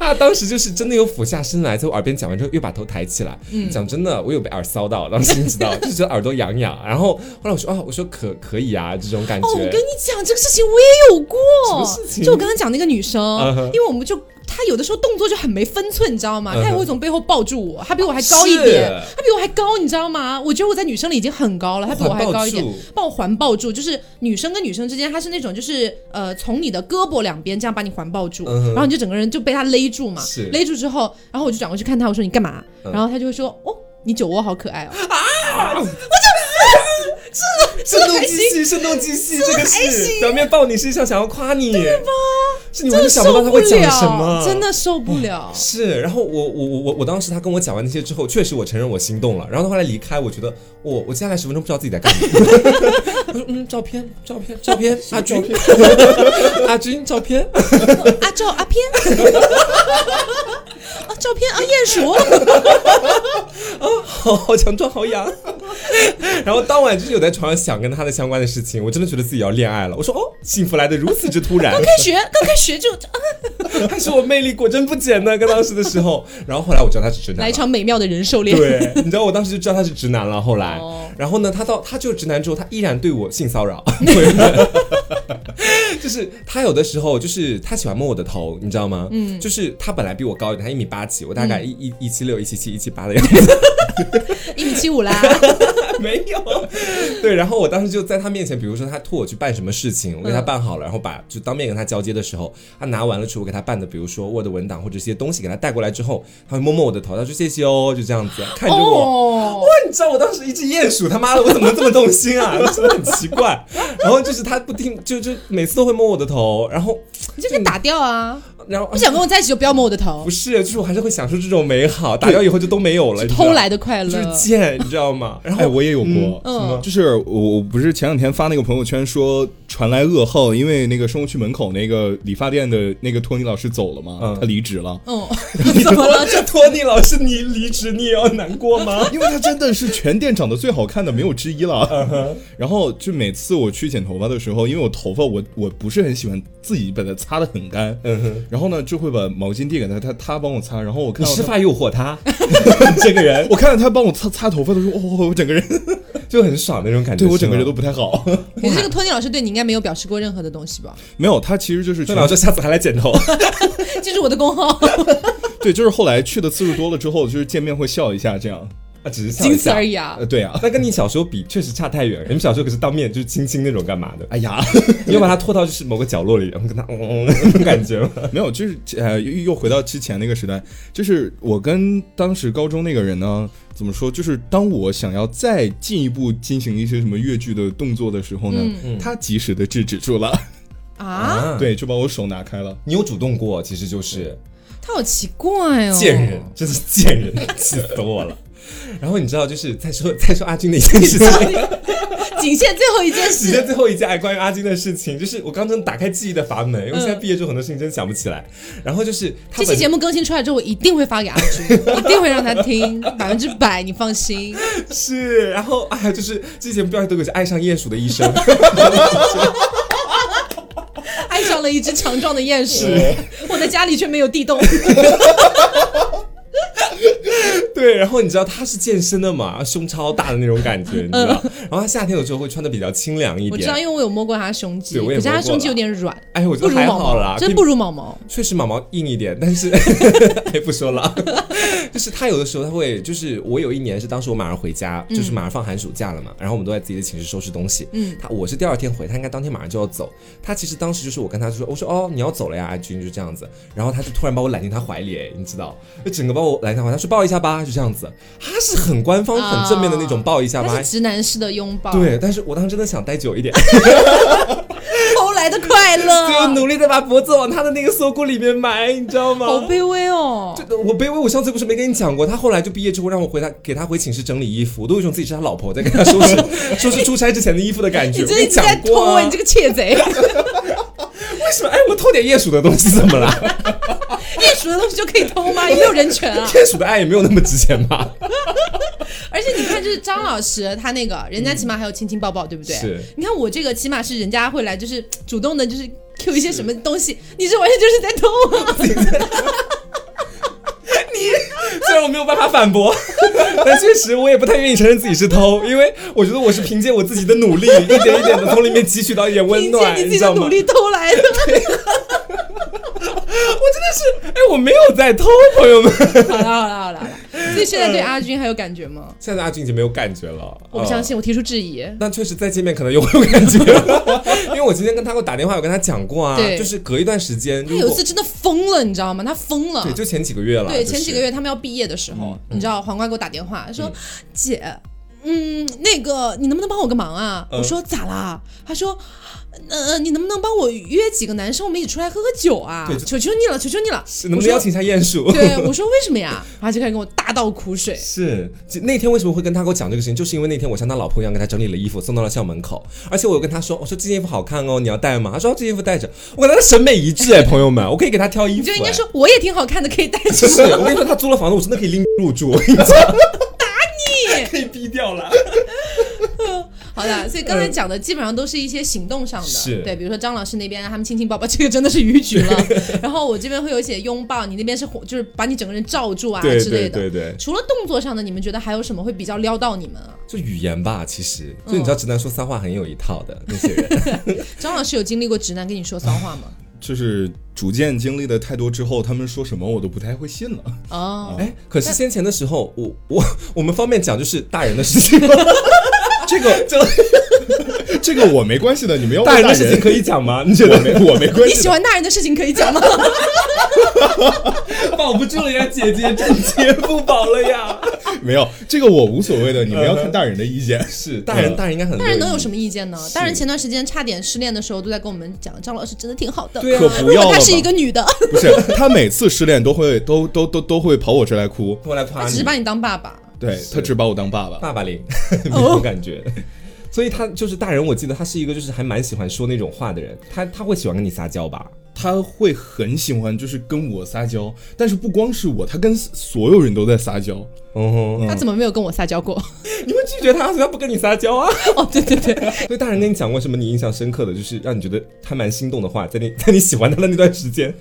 他当时就是真的有俯下身来，在我耳边讲完之后，又把头抬起来。嗯讲真的，我有被耳骚到，当时你知道，就觉得耳朵痒痒。然后后来我说啊，我说可可以啊，这种感觉。哦，我跟你讲，这个事情我也有过。什么事情就我刚刚讲那个女生嗯哼因为我们就她有的时候动作就很没分寸，你知道吗？他也会从背后抱住我，他比我还高一点他，比我还高，你知道吗？我觉得我在女生里已经很高了，他比我还高一点帮我环抱住。就是女生跟女生之间，他是那种就是呃，从你的胳膊两边这样把你环抱住，嗯然后你就整个人就被他勒住嘛是。勒住之后，然后我就转过去看他，我说你干嘛？嗯然后他就会说哦，你酒窝好可爱哦。[laughs] 声东击西，声东击西，这个是表面抱你，实际上想要夸你，对吧？是你完全想不到他会讲什么，真的受不了。是，然后我我我我我当时他跟我讲完那些之后，确实我承认我心动了。然后他后来离开，我觉得我我接下来十分钟不知道自己在干嘛。[laughs] 我说嗯，照片照片 [laughs] 照片，阿军阿军照片，阿，照阿片，啊照片啊鼹鼠，[laughs] 好好强壮，好痒。[laughs] 然后当晚就是有在床上想跟他的相关的事情，我真的觉得自己要恋爱了。我说哦，幸福来的如此之突然。刚开学刚开学就、啊、[laughs] 还是我魅力果真不减呢，跟当时的时候。然后后来我知道他是直男来一。场美妙的人兽恋。对，你知道我当时就知道他是直男了。后来，哦然后呢，他到他就是直男之后，他依然对我性骚扰，[laughs] 就是他有的时候就是他喜欢摸我的头，你知道吗？嗯，就是他本来比我高一点，他一米八几，我大概一一一七六、一七七、一七八的样子。一米七五啦，[laughs] 没有，对，然后我当时就在他面前，比如说他托我去办什么事情，我给他办好了，然后把就当面跟他交接的时候，他拿完了之后，我给他办的，比如说 Word 文档或者一些东西给他带过来之后，他会摸摸我的头，他说谢谢哦，就这样子看着我。哦，哇，你你知道我当时一只鼹鼠，他妈的，我怎么这么动心啊？真的很奇怪。然后就是他不听，就就每次都会摸我的头，然后你就可以打掉啊！然后不想跟我在一起就不要摸我的头不，是，就是我还是会享受这种美好，打掉以后就都没有了，偷来的快乐就是乐。贱，你知道吗？[laughs] 然后哎，我也有过，嗯就是我我不是前两天发那个朋友圈说传来噩耗，因为那个生活区门口那个理发店的那个托尼老师走了嘛，嗯他离职了。嗯，[laughs] 怎么了？这托尼老师你离职，你也要难过吗？[laughs] 因为他真的是全店长得最好看的，没有之一了。然后就每次我去剪头发的时候，因为我头发我我不是很喜欢自己把它擦的很干，嗯哼，然后呢就会把毛巾递给他，他他帮我擦，然后我看到他，你施法诱惑他，[laughs] 这个人我看到他帮我擦擦头发的时候，哦，我整个人就很爽那种感觉。对我整个人都不太好。[laughs] 可是这个托尼老师对你应该没有表示过任何的东西吧？没有，他其实就是全托尼老师下次还来剪头，[laughs] 这是我的工号，对，就是后来去的次数多了之后，就是见面会笑一下这样。啊，只是仅此下而已啊呃，。对啊，[laughs] 那跟你小时候比，确实差太远了。你们小时候可是当面就是亲亲那种干嘛的？哎呀，[laughs] 你要把他拖到就是某个角落里，然后跟他嗯嗯嗯那种感觉吗？[laughs] 没有，就是呃，又又回到之前那个时代，就是我跟当时高中那个人呢，怎么说？就是当我想要再进一步进行一些什么越剧的动作的时候呢，嗯他及时的制止住了，啊，对，就把我手拿开了。你有主动过，其实就是他好奇怪哦，贱人，真是贱人，气死我了。然后你知道，就是再说 [laughs] 再说阿军的一件事情，[laughs] 仅限最后一件事，仅限。最后一件关于阿军的事情，就是我刚真打开记忆的阀门，因为现在嗯毕业之后很多事情真想不起来。然后就是他这期节目更新出来之后，我一定会发给阿军，[laughs] 一定会让他听，百分之百，你放心。是，然后哎呀，就是这期节目标题都有是爱上鼹鼠的一生，爱上了一只强壮的鼹鼠，我的家里却没有地洞。对，然后你知道他是健身的嘛，胸超大的那种感觉，你知道。然后他夏天有时候会穿的比较清凉一点。我知道，因为我有摸过他胸肌，对我也可是他胸肌有点软，哎，我觉得还好啦毛，，真不如毛毛。确实毛毛硬一点，但是 [laughs] 哎不说了，[laughs] 就是他有的时候他会，就是我有一年是当时我马上回家，就是马上放寒暑假了嘛，然后我们都在自己的寝室收拾东西，嗯。他我是第二天回，他应该当天马上就要走，他其实当时就是我跟他说，我说哦你要走了呀，阿军就这样子，然后他就突然把我揽进他怀里，哎你知道，就整个把我揽进他怀里，他说抱一下吧，就这样子，他是很官方、很正面的那种抱一下吧直男式的拥抱，，对，但是我当时真的想待久一点，偷来的快乐，[laughs] 就，努力的把脖子往他的那个锁骨里面埋，你知道吗？好卑微哦。这我卑微，我上次不是没跟你讲过，他后来就毕业之后让我回他给他回寝室整理衣服，我都有一种自己是他老婆在跟他收拾 [laughs] 收拾出差之前的衣服的感觉。你我跟你这一直在讲过、啊，你这个窃贼！[laughs] 为什么？哎，我偷点鼹鼠的东西怎么了？鼹鼠的东西就可以偷吗？也没有人权啊！鼹鼠的爱也没有那么值钱吧？[laughs] 而且你看，就是张老师他那个，人家起码还有亲亲抱抱，对不对？是。你看我这个起码是人家会来，就是主动的，就是 Q 一些什么东西，你这完全就是在偷你！虽然我没有办法反驳，但确实我也不太愿意承认自己是偷，因为我觉得我是凭借我自己的努力，一点一点的从里面汲取到一点温凭借暖，你自己？的努力偷来的。[laughs] 我真的是，哎，我没有在偷，朋友们。好了好了好了好了，所以现在对阿军还有感觉吗？现在阿军已经没有感觉了，嗯我不相信，我提出质疑。那确实再见面可能又会有感觉了，[laughs] 因为我今天跟他给我打电话，有跟他讲过啊，对就是隔一段时间，他有一次真的疯了，你知道吗？他疯了对，。就前几个月了，对，就是前几个月他们要毕业的时候，你知道黄瓜给我打电话说：“姐，嗯，那个你能不能帮我个忙啊？”嗯我说：“咋啦？”他说：“呃，你能不能帮我约几个男生，我们一起出来喝喝酒啊对？求求你了，求求你了！”能不能邀请一下鼹鼠？对，[laughs] 我说为什么呀？然后就开始跟我大倒苦水。是，就那天为什么会跟他给我讲这个事情，就是因为那天我像他老婆一样给他整理了衣服，送到了校门口，而且我又跟他说，我说这件衣服好看哦，你要带吗？他说、哦、这件衣服带着，我跟他的审美一致哎，朋友们，我可以给他挑衣服，你就应该哎说我也挺好看的，可以带 [laughs] 去。是，我跟你说，他租了房子，我真的可以拎入住，我跟你讲，打你 [laughs] 可以逼掉了。好的，所以刚才讲的基本上都是一些行动上的，是对，比如说张老师那边他们亲亲抱抱，这个真的是逾矩了。[laughs] 然后我这边会有一些拥抱，你那边是就是把你整个人罩住啊对之类的。对对对除了动作上的，你们觉得还有什么会比较撩到你们啊？就语言吧，其实就你知道，直男说骚话很有一套的那些人，[laughs] 张老师有经历过直男跟你说骚话吗？[laughs] 就是逐渐经历的太多之后，他们说什么我都不太会信了。哦，哎，可是先前的时候，我我我们方便讲就是大人的事情吗？这个 [laughs] 就 [laughs] 这个我没关系的，你们要问大人的事情可以讲吗？[laughs] 你觉得我没我没关系。你喜欢大人的事情可以讲吗？保不住了呀，姐姐，真接不保了呀。没有这个我无所谓的，你们要看大人的意见。是大人，嗯大人应该很大人能有什么？意见呢？大人前段时间差点失恋的时候，都在跟我们讲，张老师真的挺好的。对啊可不要如果她是一个女的，不是，他每次失恋都会都都都都会跑我这来哭，过来夸只是，把你当爸爸。对他只把我当爸爸。爸爸领 [laughs] 那种感觉。所以他就是大人，我记得他是一个就是还蛮喜欢说那种话的人，他他会喜欢跟你撒娇吧？他会很喜欢，就是跟我撒娇，但是不光是我，他跟所有人都在撒娇。嗯他，怎么没有跟我撒娇过？[laughs] 你会拒绝他，所以他不跟你撒娇啊？哦，对对对，所以大人跟你讲过什么你印象深刻的，就是让你觉得他蛮心动的话，在你 [laughs] 在你喜欢他的那段时间，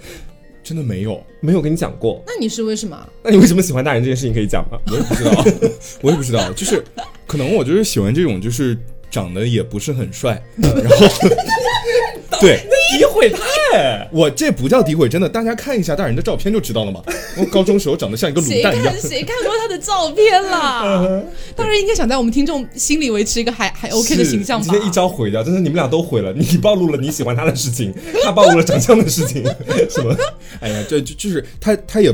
真的没有，没有跟你讲过。那你是为什么？那你为什么喜欢大人这件事情可以讲吗？[laughs] 我也不知道，[laughs] 我也不知道，就是可能我就是喜欢这种，就是长得也不是很帅，然后对诋毁他哎！我这不叫诋毁，真的，大家看一下大人的照片就知道了嘛。我高中时候长得像一个卤蛋一样看，谁看过他的照片啦？[laughs] 当然应该想在我们听众心里维持一个还还 OK 的形象吧你今。天一招毁掉，真是你们俩都毁了。你暴露了你喜欢他的事情，他暴露了长相的事情，[laughs] 什么？哎呀，这就就是他他也。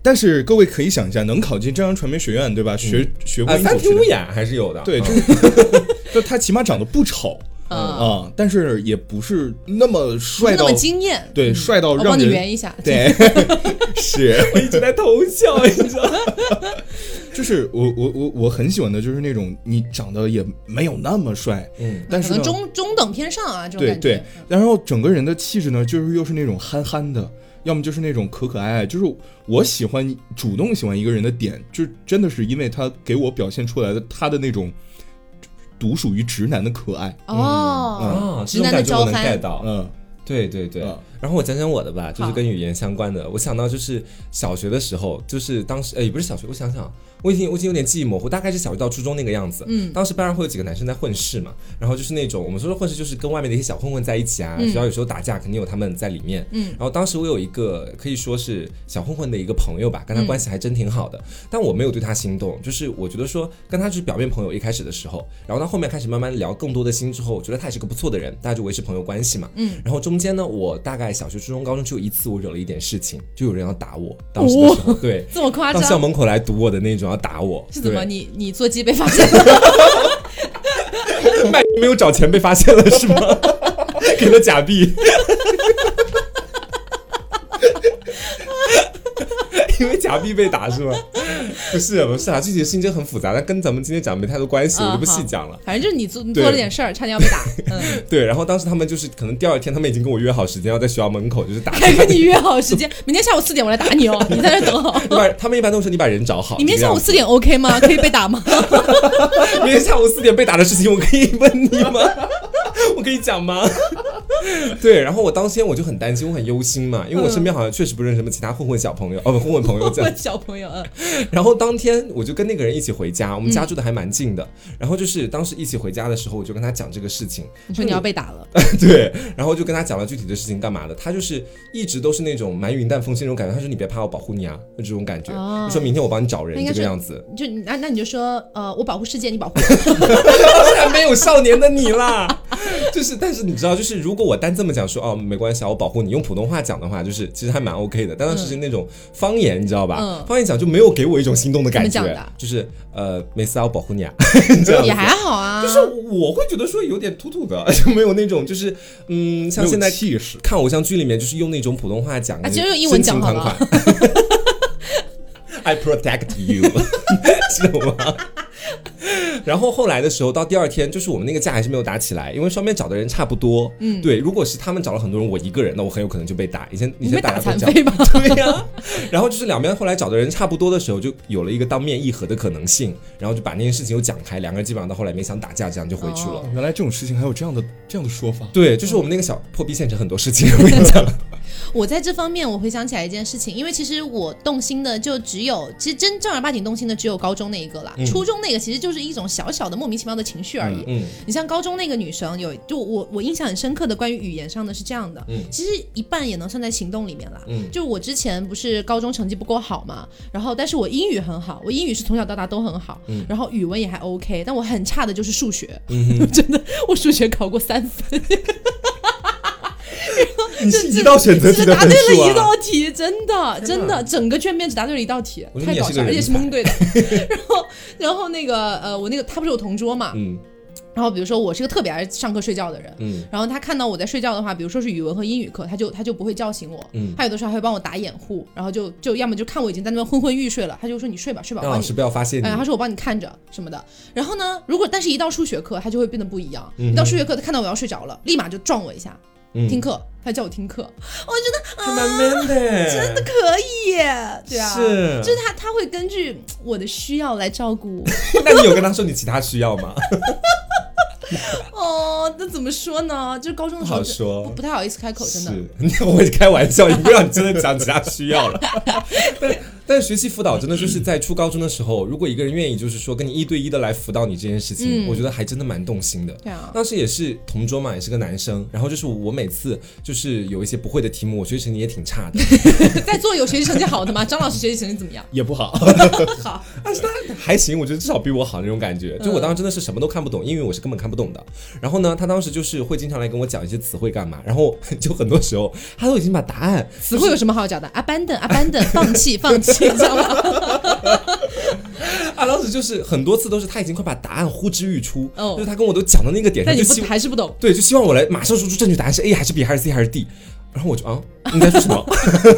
但是各位可以想一下，能考进浙江传媒学院，对吧？学学播啊，音主持的，三庭五眼还是有的。对，就是 [laughs] 就他起码长得不丑嗯，啊，但是也不是那么帅到那么惊艳。对，帅到我帮你圆一下。对，[laughs] 是，我一直在偷笑，你知道吗？[laughs] 就是我我我我很喜欢的就是那种你长得也没有那么帅，嗯，但是呢，中中等偏上啊，这种对。对，然后整个人的气质呢，就是又是那种憨憨的，要么就是那种可可爱爱，就是我喜欢主动喜欢一个人的点，就真的是因为他给我表现出来的他的那种独属于直男的可爱，哦啊，，直男的这种感觉我能娇憨 get 到。嗯对对对。嗯，然后我讲讲我的吧，就是跟语言相关的。我想到就是小学的时候，就是当时，呃，也不是小学，我想想，我已经我已经有点记忆模糊，大概是小学到初中那个样子。嗯当时班上会有几个男生在混世嘛，然后就是那种我们说的混世，就是跟外面的一些小混混在一起啊，嗯学校有时候打架肯定有他们在里面。嗯然后当时我有一个可以说是小混混的一个朋友吧，跟他嗯关系还真挺好的，但我没有对他心动，就是我觉得说跟他就是表面朋友一开始的时候，然后到后面开始慢慢聊更多的心之后，我觉得他也是个不错的人，大家就维持朋友关系嘛。嗯，然后中间呢，我大概小学、初中、高中只有一次我惹了一点事情，就有人要打我，当时的时候，对，这么夸张到校？门口来堵我的那种要打我，是怎么？你你做鸡被发现了？[laughs] 卖没有找钱被发现了是吗？[laughs] 给了假币。因为假币被打是吗？不是不是啊，具体的事情真很复杂，但跟咱们今天讲没太多关系，我就不细讲了。反正就是你做你做了点事儿，差点要被打。[laughs] 嗯，对，然后当时他们就是可能第二天他们已经跟我约好时间，要在学校门口就是打。还跟你约好时间，明天下午四点我来打你哦，[laughs] 你在这等好。[laughs] 你把他们一般都说你把人找好。你明天下午四点 OK 吗？可以被打吗？明天下午四点被打的事情，我可以问你吗？我可以讲吗？[laughs] 对，然后我当天我就很担心，我很忧心嘛，因为我身边好像确实不认识什么其他混混小朋友，哦不混混朋友这样问。[laughs] 小朋友，嗯，[laughs] 然后当天我就跟那个人一起回家，我们家住的还蛮近的。然后就是当时一起回家的时候，我就跟他讲这个事情。你说你要被打了，对，然后就跟他讲了具体的事情干嘛的。他就是一直都是那种蛮云淡风轻那种感觉。他说你别怕，我保护你啊，就这种感觉。哦就说明天我帮你找人这个样子。就那那你就说，呃，我保护世界，你保护我。当然没有少年的你啦。就是，但是你知道，就是如果我单这么讲说哦没关系啊，我保护你，用普通话讲的话，就是其实还蛮 OK 的。但当时是那种方言，你知道吧？嗯方言讲就没有给我一种心动的感觉就是呃没事啊，我保护你啊，[laughs] 这样子也还好啊，就是我会觉得说有点土土的，[laughs] 就没有那种就是嗯，像现在气势。看偶像剧里面就是用那种普通话讲，啊其实用英文讲好了 [laughs] I protect you，知道吗？[laughs] 然后后来的时候，到第二天，就是我们那个架还是没有打起来，因为双边找的人差不多。嗯，对，如果是他们找了很多人，我一个人，那我很有可能就被打。以前以前打残废吧？[laughs] 对呀、然后就是两边后来找的人差不多的时候，就有了一个当面议和的可能性，然后就把那件事情又讲开，两个人基本上到后来没想打架，这样就回去了。哦原来这种事情还有这样的这样的说法。对，就是我们那个小破逼县城很多事情，我跟你讲。[laughs] 我在这方面，我回想起来一件事情，因为其实我动心的就只有，其实真正儿八经动心的只有高中那一个啦，初中那个其实就是一种小小的莫名其妙的情绪而已。嗯你像高中那个女生有，就我我印象很深刻的关于语言上的是这样的，嗯其实一半也能算在行动里面啦。嗯就我之前不是高中成绩不够好嘛，然后但是我英语很好，我英语是从小到大都很好，嗯然后语文也还 OK，但我很差的就是数学，嗯，[laughs] 真的我数学考过三分。然后你这这是一道选择题答对了一！道题，真的真的，整个卷面只答对了一道题太搞笑了，而且是蒙对的。[laughs] 然后然后那个呃，我那个他不是有同桌嘛，嗯然后比如说我是个特别爱上课睡觉的人，嗯然后他看到我在睡觉的话，比如说是语文和英语课，他就他就不会叫醒我，嗯他有的时候还会帮我打掩护，然后就就要么就看我已经在那边昏昏欲睡了，他就说你睡吧睡吧，我老师不要发现你哎，。他说我帮你看着什么的。然后呢，如果但是一到数学课，他就会变得不一样。嗯一到数学课，他看到我要睡着了，立马就撞我一下，嗯听课，他叫我听课，我觉得还蛮 man 的，真的可以耶，对啊，是就是他他会根据我的需要来照顾我。[laughs] 那你有跟他说你其他需要吗？[laughs] 哦，那怎么说呢？就是高中的时候不好说不不太好意思开口，真的。是，[laughs] 我会开玩笑，你不要你真的讲其他需要了。但但学习辅导真的就是在初高中的时候，如果一个人愿意就是说跟你一对一的来辅导你这件事情，嗯我觉得还真的蛮动心的。对啊当时也是同桌嘛，也是个男生，然后就是我每次就是有一些不会的题目，我学习成绩也挺差的，[laughs] 在座有学习成绩好的吗？张老师学习成绩怎么样？[laughs] 也不好。[laughs] 好，但是他还行，我觉得至少比我好那种感觉。就我当时真的是什么都看不懂，英语我是根本看不懂的。然后呢，他当时就是会经常来跟我讲一些词汇干嘛，然后就很多时候他都已经把答案词汇有什么好讲的？abandon abandon，放弃放弃，知道吗？[laughs] 啊，当时就是很多次都是他已经快把答案呼之欲出，哦就是他跟我都讲到那个点上，但你不就还是不懂。对，就希望我来马上说出正确答案是 A 还是 B 还是 C 还是 D。然后我就啊，你在说什么？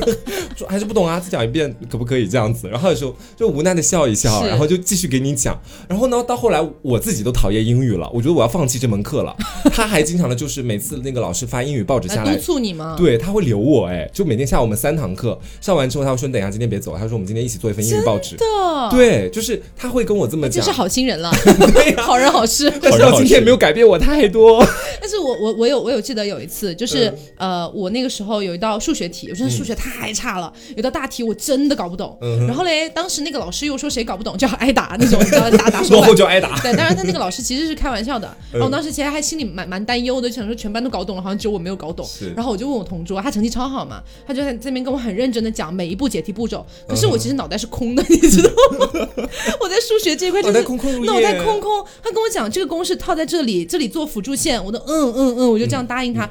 [laughs] 说还是不懂啊，再讲一遍可不可以这样子？然后有时候就无奈的笑一笑，然后就继续给你讲。然后呢，到后来我自己都讨厌英语了，我觉得我要放弃这门课了。[laughs] 他还经常的就是每次那个老师发英语报纸下来来督，促你吗？，对，他会留我哎，就每天下午我们三堂课上完之后，他会说你等一下今天别走，他说我们今天一起做一份英语报纸。的，对，就是他会跟我这么讲真是。好心人了，[laughs] 好人好事。但是到今天也没有改变我太多。但是我我我有我有记得有一次，就是、呃，我那个时候有一道数学题，我真的数学太差了，有道大题我真的搞不懂。然后嘞，当时那个老师又说谁搞不懂就要挨打那种，[laughs] 你知道打打手后就挨打。对，当然他那个老师其实是开玩笑的，然后我当时其实还心里蛮蛮担忧的，就想说全班都搞懂了，好像只有我没有搞懂。然后我就问我同桌，他成绩超好嘛，他就在这边跟我很认真的讲每一步解题步骤，可是我其实脑袋是空的，你知道吗？[laughs] 我在数学这一块就是脑袋空空如也脑袋空空。他跟我讲这个公式套在这里，这里做辅助线，我都嗯嗯嗯，我就这样答应他。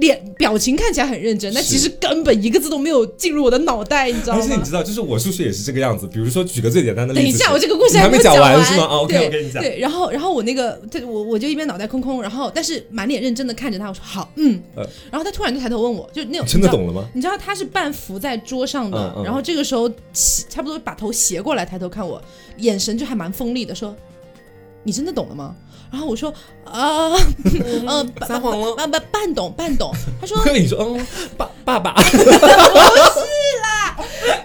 脸表情看起来很认真，但其实根本一个字都没有进入我的脑袋，你知道吗而且你知？道，就是我数学也是这个样子。比如说，举个最简单的例子，等一下，我这个故事还没没有讲完是吗？啊，OK，对我跟你讲。对，然后然后我那个，对我我就一边脑袋空空，然后但是满脸认真的看着他，我说好，嗯，呃然后他突然就抬头问我，就那种真的懂了吗？你知道他是半伏在桌上的，嗯嗯然后这个时候起差不多把头斜过来，抬头看我，眼神就还蛮锋利的，说：“你真的懂了吗？”然后我说：“啊，呃，半撒谎了半半半懂半懂。”他说我跟你说，嗯，爸爸爸，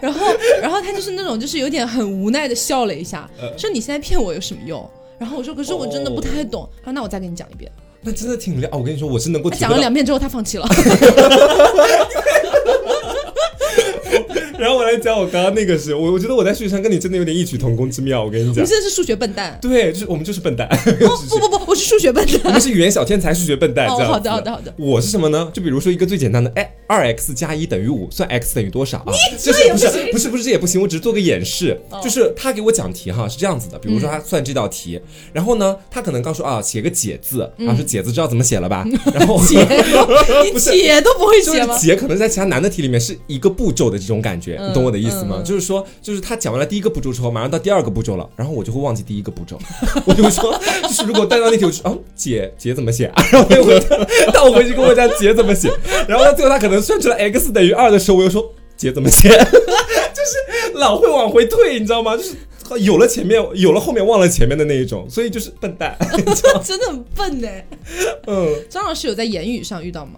然后，然后他就是那种，就是有点很无奈的笑了一下，呃说：“你现在骗我有什么用？”然后我说：“可是我真的不太懂。他说：“那我再给你讲一遍。那真的挺了。哦我跟你说，我是能够”。讲了两遍之后，他放弃了。[laughs] 然后我来讲我刚刚那个是，我我觉得我在数学上跟你真的有点异曲同工之妙。我跟你讲我们，真的是数学笨蛋。对，就是我们就是笨蛋，[laughs] [laughs] 哦不不不，我是数学笨蛋。我们是语言小天才，数学笨蛋。哦好的好的好的我是什么呢？就比如说一个最简单的，哎，二 x 加一等于五，算 x 等于多少啊？就这是不是也不是不是这也不行，我只是做个演示。哦就是他给我讲题哈，是这样子的，比如嗯说他算这道题，然后呢，他可能告诉啊写个解字，嗯然后说解字知道怎么写了吧？然后 [laughs] 解，你解都不会就是写吗？解可能在其他难的题里面是一个步骤的这种感觉，嗯你懂我的意思吗？嗯就是说，就是他讲完了第一个步骤之后，马上到第二个步骤了，然后我就会忘记第一个步骤，[laughs] 我就会说，就是如果带到那题，我就说，哦，姐姐怎么写啊？[laughs] 然后我回到 [laughs] 我回去跟我讲姐怎么写，然后到最后他可能算出来 x 等于二的时候，我又说姐怎么写，就是老会往回退，你知道吗？就是。有了前面，有了后面，忘了前面的那一种，所以就是笨蛋。真的很笨呢。嗯，张老师有在言语上遇到吗？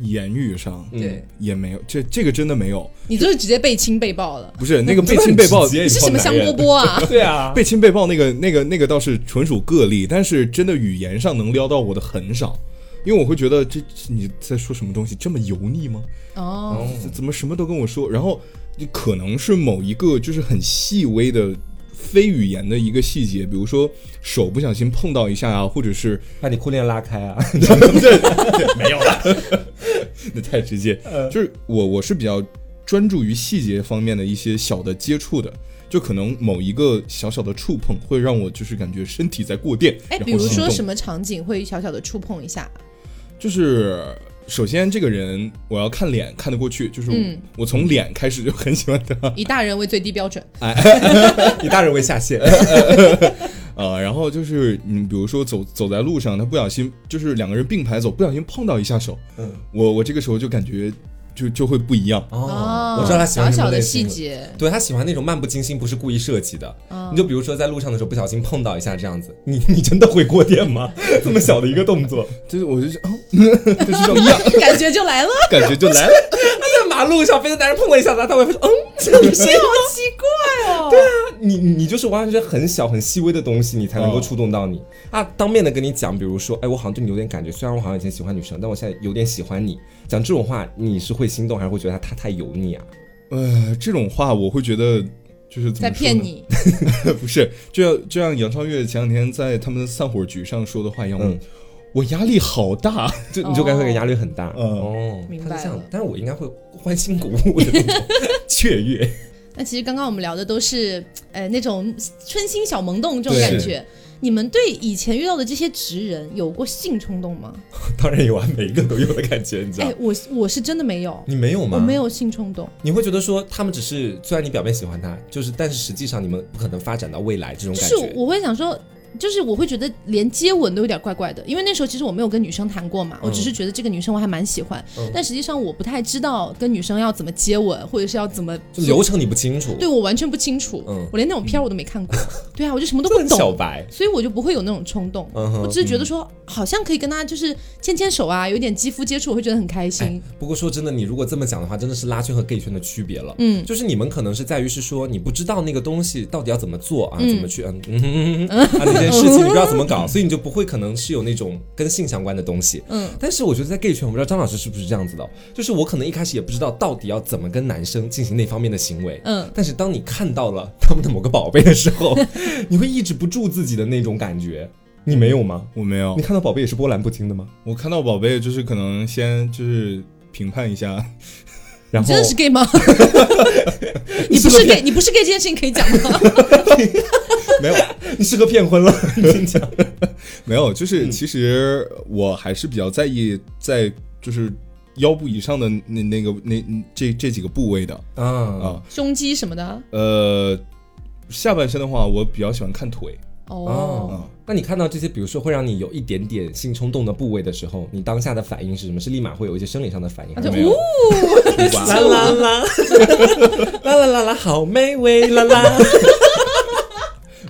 言语上对也没有，这这个真的没有。你就是直接被亲被抱了。不是那个被亲被抱，直 [laughs] 接你是什么香饽饽啊？[laughs] 对啊，被亲被抱那个那个那个倒是纯属个例，但是真的语言上能撩到我的很少，因为我会觉得这你在说什么东西这么油腻吗？哦，怎怎么什么都跟我说？然后可能是某一个就是很细微的非语言的一个细节，比如说手不小心碰到一下啊，或者是把你裤链拉开啊。[laughs] 没有了，[laughs] 那太直接。就是我我是比较专注于细节方面的一些小的接触的，就可能某一个小小的触碰会让我就是感觉身体在过电。哎，比如说什么场景会小小的触碰一下？就是首先这个人我要看脸看得过去，就是我,、从脸开始就很喜欢他。以大人为最低标准，哎 [laughs] 以大人为下限，[laughs] 呃，然后就是你比如说走走在路上，他不小心就是两个人并排走，不小心碰到一下手，嗯，我我这个时候就感觉就就会不一样。哦，我知道他喜欢什小小的。细节，对他喜欢那种漫不经心，不是故意设计的。嗯你就比如说在路上的时候不小心碰到一下这样子，你你真的会过电吗？[laughs] 这么小的一个动作，就是我就是哦，[laughs] 就是这种 [laughs] 样，感觉就来了，感觉就来了。在马路上别的男人碰了一下他，他会说嗯，[laughs] 这个你好奇怪哦。对啊，你你就是完全很小很细微的东西，你才能够哦触动到你、啊。当面的跟你讲，比如说，哎，我好像对你有点感觉，虽然我好像以前喜欢女生，但我现在有点喜欢你。讲这种话，你是会心动，还是会觉得他他太油腻啊？呃，这种话我会觉得就是在骗你，[laughs] 不是，就像就像杨超越前两天在他们的散伙局上说的话一样，嗯我压力好大。就你就该会压力很大。嗯哦，明白但是我应该会欢欣鼓舞的那种 [laughs] 雀跃。那其实刚刚我们聊的都是，呃，那种春心小萌动这种感觉。你们对以前遇到的这些直人有过性冲动吗？[laughs] 当然有啊，每一个都有的感觉，你知道哎？，我我是真的没有，你没有吗？我没。有性冲动。你会觉得说他们只是虽然你表面喜欢他，就是但是实际上你们不可能发展到未来这种感觉。就是我会想说，就是我会觉得连接吻都有点怪怪的，因为那时候其实我没有跟女生谈过嘛，我只是觉得这个女生我还蛮喜欢，嗯。但实际上我不太知道跟女生要怎么接吻，或者是要怎么就流程你不清楚，对我完全不清楚，嗯。我连那种片儿我都没看过，对啊，我就什么都不懂。小懂。白。所以我就不会有那种冲动，嗯哼我只是觉得说好像可以跟他就是牵牵手啊，有点肌肤接触，我会觉得很开心。不过说真的，你如果这么讲的话，真的是拉圈和 gay 圈的区别了。嗯。就是你们可能是在于是说你不知道那个东西到底要怎么做啊，嗯。怎么去嗯嗯嗯嗯件事情你不知道怎么搞，所以你就不会可能是有那种跟性相关的东西。嗯，但是我觉得在 gay 圈，我不知道张老师是不是这样子的哦，就是我可能一开始也不知道到底要怎么跟男生进行那方面的行为。嗯但是当你看到了他们的某个宝贝的时候，[laughs] 你会抑制不住自己的那种感觉。你没有吗？我没有你，看到宝贝也是波澜不惊的吗？我看到宝贝就是可能先就是评判一下，[laughs] 然后真的是 gay 吗？[laughs] 你不是 gay，你不是 gay 这件事情可以讲吗？[laughs] 没有 [laughs] 你适合骗婚了，[laughs] 你跟你讲。没有，嗯就是其实我还是比较在意在就是腰部以上的那那个那这这几个部位的啊啊，胸肌什么的。呃，下半身的话我比较喜欢看腿，哦，哦，那你看到这些，比如说会让你有一点点性冲动的部位的时候，你当下的反应是什么？是立马会有一些生理上的反应，还没有？就是呜，啦啦啦，啦啦啦啦，好美味啦啦。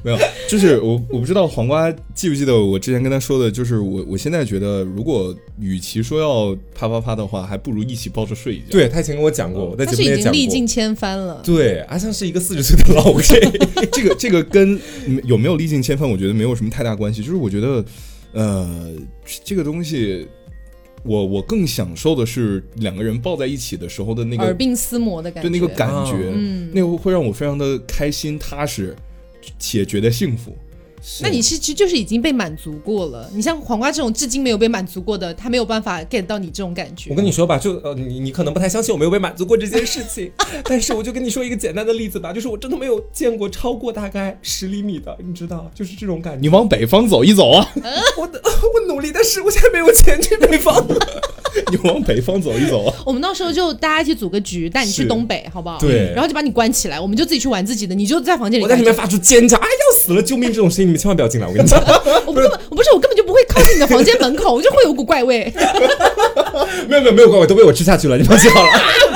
没有，就是我我不知道黄瓜记不记得我之前跟他说的，就是我我现在觉得，如果与其说要啪啪啪的话，还不如一起抱着睡一觉。对他以前跟我讲过，我在他已经节目讲过。历尽千帆了。对，阿香是一个四十岁的老 gay。[laughs] 这个这个跟有没有历尽千帆，我觉得没有什么太大关系。就是我觉得，呃，这个东西，我我更享受的是两个人抱在一起的时候的那个，耳鬓厮磨的感觉，对那个感觉，嗯那个会让我非常的开心、踏实，且觉得幸福。那你是其实就是已经被满足过了。你像黄瓜这种至今没有被满足过的，他没有办法 get 到你这种感觉。我跟你说吧，就呃，你你可能不太相信我没有被满足过这件事情，[laughs] 但是我就跟你说一个简单的例子吧，就是我真的没有见过超过大概十厘米的，你知道，就是这种感觉。你往北方走一走啊，[laughs] 我的我努力，但是我现在没有钱去北方。[laughs] 你往北方走一走啊。我们到时候就大家一起组个局，带你去东北，好不好？对然后就把你关起来，我们就自己去玩自己的，你就在房间里。我在里面发出尖叫，啊，要死了，救命！这种声音你们千万不要进来，我跟你讲。我根本我不是我根本就不会靠近你的房间门口，我就会有股怪味。[laughs] 没有没有没有怪味，都被我吃下去了，你放心好了。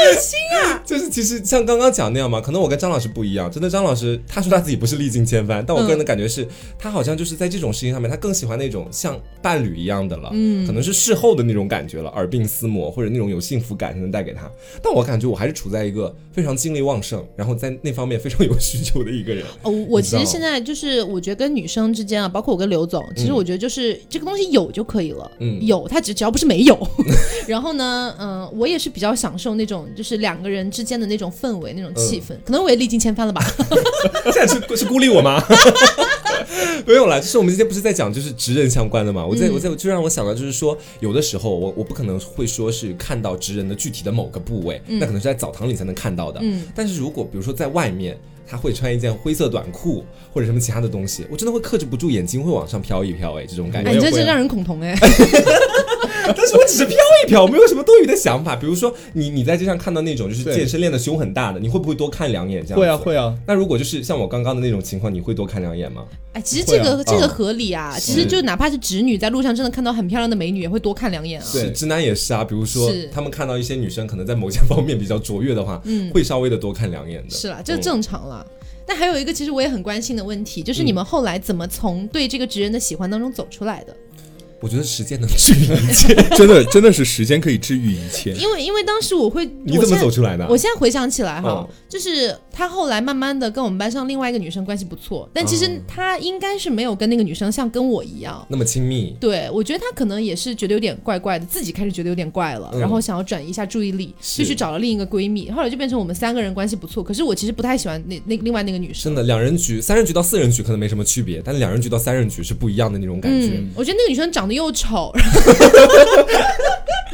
恶心啊！[laughs] 就是其实像刚刚讲那样嘛，可能我跟张老师不一样。真的，张老师他说他自己不是历尽千帆，但我个人的感觉是，他好像就是在这种事情上面，他更喜欢那种像伴侣一样的了，嗯，可能是事后的那种感觉了，耳鬓厮磨或者那种有幸福感才能带给他。但我感觉我还是处在一个非常精力旺盛，然后在那方面非常有需求的一个人。哦，我其实现在就是，我觉得跟女生之间啊，包括我跟刘总，其实我觉得就是、这个东西有就可以了，嗯有他只只要不是没有。[laughs] 然后呢，嗯、我也是比较享受那种就是两个人之间的那种氛围、那种气氛，可能我也历尽千帆了吧。[laughs] 现在是是孤立我吗？没有啦，就是我们今天不是在讲就是职人相关的嘛？我在、我在就让我想到就是说，有的时候我我不可能会说是看到职人的具体的某个部位，那可能是在澡堂里才能看到的。嗯但是如果比如说在外面。他会穿一件灰色短裤或者什么其他的东西，我真的会克制不住眼睛会往上飘一飘，哎，这种感哎，觉。你这是让人恐同哎。[laughs] 但是我只是飘一飘，没有什么多余的想法。比如说，你你在街上看到那种就是健身练的胸很大的，你会不会多看两眼？这样会啊会啊。那如果就是像我刚刚的那种情况，你会多看两眼吗？哎，其实这个、啊这个嗯合理啊。其实就哪怕是直女，在路上真的看到很漂亮的美女，也会多看两眼啊。对是直男也是啊。比如说，他们看到一些女生可能在某些方面比较卓越的话，嗯会稍微的多看两眼的。是啦，这嗯正常啦。但还有一个，其实我也很关心的问题，就是你们后来怎么从对这个职人的喜欢当中走出来的？我觉得时间能治愈一切。[laughs] 真的真的是时间可以治愈一切。因为因为当时我会，你怎么走出来的？我现在回想起来哈，嗯就是他后来慢慢的跟我们班上另外一个女生关系不错，但其实嗯他应该是没有跟那个女生像跟我一样。那么亲密，对，我觉得他可能也是觉得有点怪怪的，自己开始觉得有点怪了，嗯然后想要转移一下注意力，就去找了另一个闺蜜，后来就变成我们三个人关系不错。可是我其实不太喜欢那那另外那个女生真。的两人局、三人局到四人局可能没什么区别，但两人局到三人局是不一样的那种感觉。嗯，我觉得那个女生长又丑，[laughs]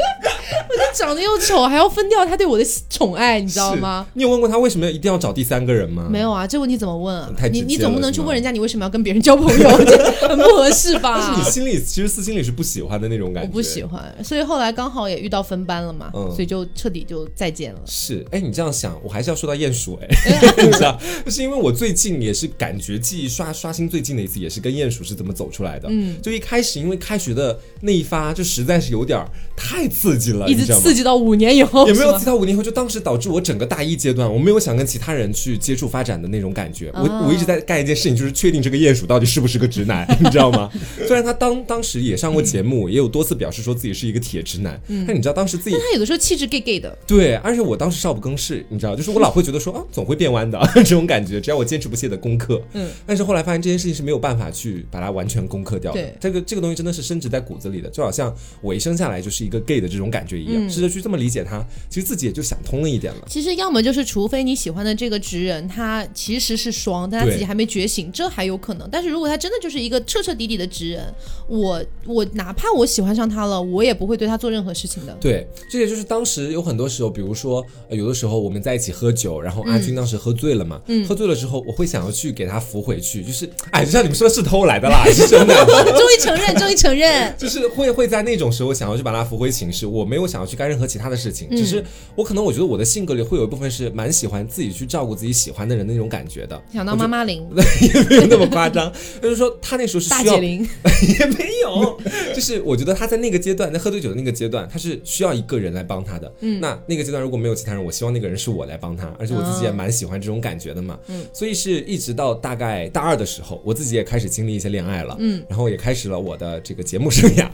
长得又丑，还要分掉他对我的宠爱，你知道吗？你有问过他为什么一定要找第三个人吗？没有啊，这问题怎么问啊？你你总不能去问人家你为什么要跟别人交朋友，[laughs] 这很不合适但吧是你？心里其实私心里是不喜欢的那种感觉。我不喜。欢，所以后来刚好也遇到分班了嘛，嗯所以就彻底就再见了。是，哎，你这样想，我还是要说到鼹鼠，哎，[laughs] 你知道，就是因为我最近也是感觉记忆刷刷新最近的一次，也是跟鼹鼠是怎么走出来的。嗯，就一开始因为开学的那一发，就实在是有点儿太刺激了，一直你知道吗刺激到五年以后，也没有刺激到五年以后，就当时导致我整个大一阶段，我没有想跟其他人去接触发展的那种感觉。我啊我一直在干一件事情，就是确定这个鼹鼠到底是不是个直男，[laughs] 你知道吗？虽然他当当时也上过节目，也有多次表示说自己是一个铁直男，但你知道当时自己但他有的时候气质 gay gay 的，对，而且我当时少不更事，你知道，就是我老会觉得说啊，总会变弯的 [laughs] 这种感觉，只要我坚持不懈的攻克。嗯，但是后来发现这件事情是没有办法去把它完全攻克掉的对。这个这个东西真的是深植在骨子里的，就好像我一生下来就是一个 gay 的这种感觉一样。嗯试着去这么理解他，其实自己也就想通了一点了。其实要么就是，除非你喜欢的这个直人他其实是双，但他自己还没觉醒，这还有可能。但是如果他真的就是一个彻彻底底的直人，我我哪怕我喜欢上他了，我也不会对他做任何事情的。对，这也就是当时有很多时候，比如说、呃有的时候我们在一起喝酒，然后阿军当时喝醉了嘛，喝醉了之后，我会想要去给他扶回去，就是哎，就像你们说的是偷来的啦，是真的。[laughs] 终于承认，终于承认。就是会会在那种时候想要去把他扶回寝室，我没有想要去干任何其他的事情，只是我可能我觉得我的性格里会有一部分是蛮喜欢自己去照顾自己喜欢的人的那种感觉的，想到妈妈林、[laughs] 也没有那么夸张，[laughs] 就是说他那时候是需要大姐林，[laughs] 也没有，就是我觉得他在那个阶段，在喝醉酒的那个阶段，他是需要一个人来帮他的。嗯，那那个阶段如果没有其他人，我希望那个人是我来帮他，而且我自己也蛮喜欢这种感觉的嘛。嗯，所以是一直到大概大二的时候，我自己也开始经历一些恋爱了。嗯，然后也开始了我的这个节目生涯，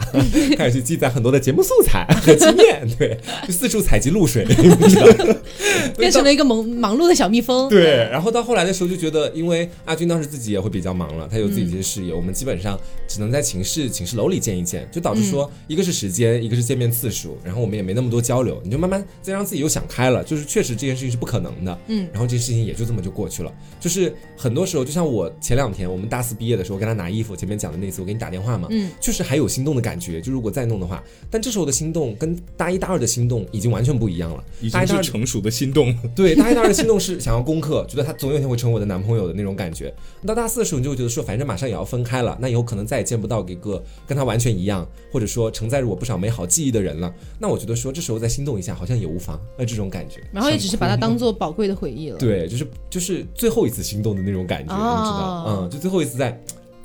开始去积攒很多的节目素材和经验，对，就四处采集露水。[laughs] 变成了一个忙忙碌的小蜜蜂。对，然后到后来的时候就觉得，因为阿军当时自己也会比较忙了，他有自己这些事业，我们基本上只能在寝室寝室楼里见一见，就导致说一个是时间，一个是见面次数，然后我们也没那么多交流，你就慢慢再让自己又想开了，就是确实这件事情是不可能的，嗯，然后这件事情也就这么就过去了。就是很多时候，就像我前两天我们大四毕业的时候，跟他拿衣服，前面讲的那次，我给你打电话嘛，嗯，确实还有心动的感觉，就如果再弄的话，但这时候的心动跟大一大二的心动已经完全不一样了，已大一大二经是成熟的心动了。[laughs] 对，大一、大二的心动是想要攻克，觉得他总有一天会成为我的男朋友的那种感觉。到大四的时候，你就会觉得说，反正马上也要分开了，那以后可能再也见不到一个跟他完全一样，或者说承载着我不少美好记忆的人了。那我觉得说，这时候再心动一下，好像也无妨。那这种感觉，然后也只是把它当做宝贵的回忆了。对，就是就是最后一次心动的那种感觉，哦你知道，嗯，就最后一次在。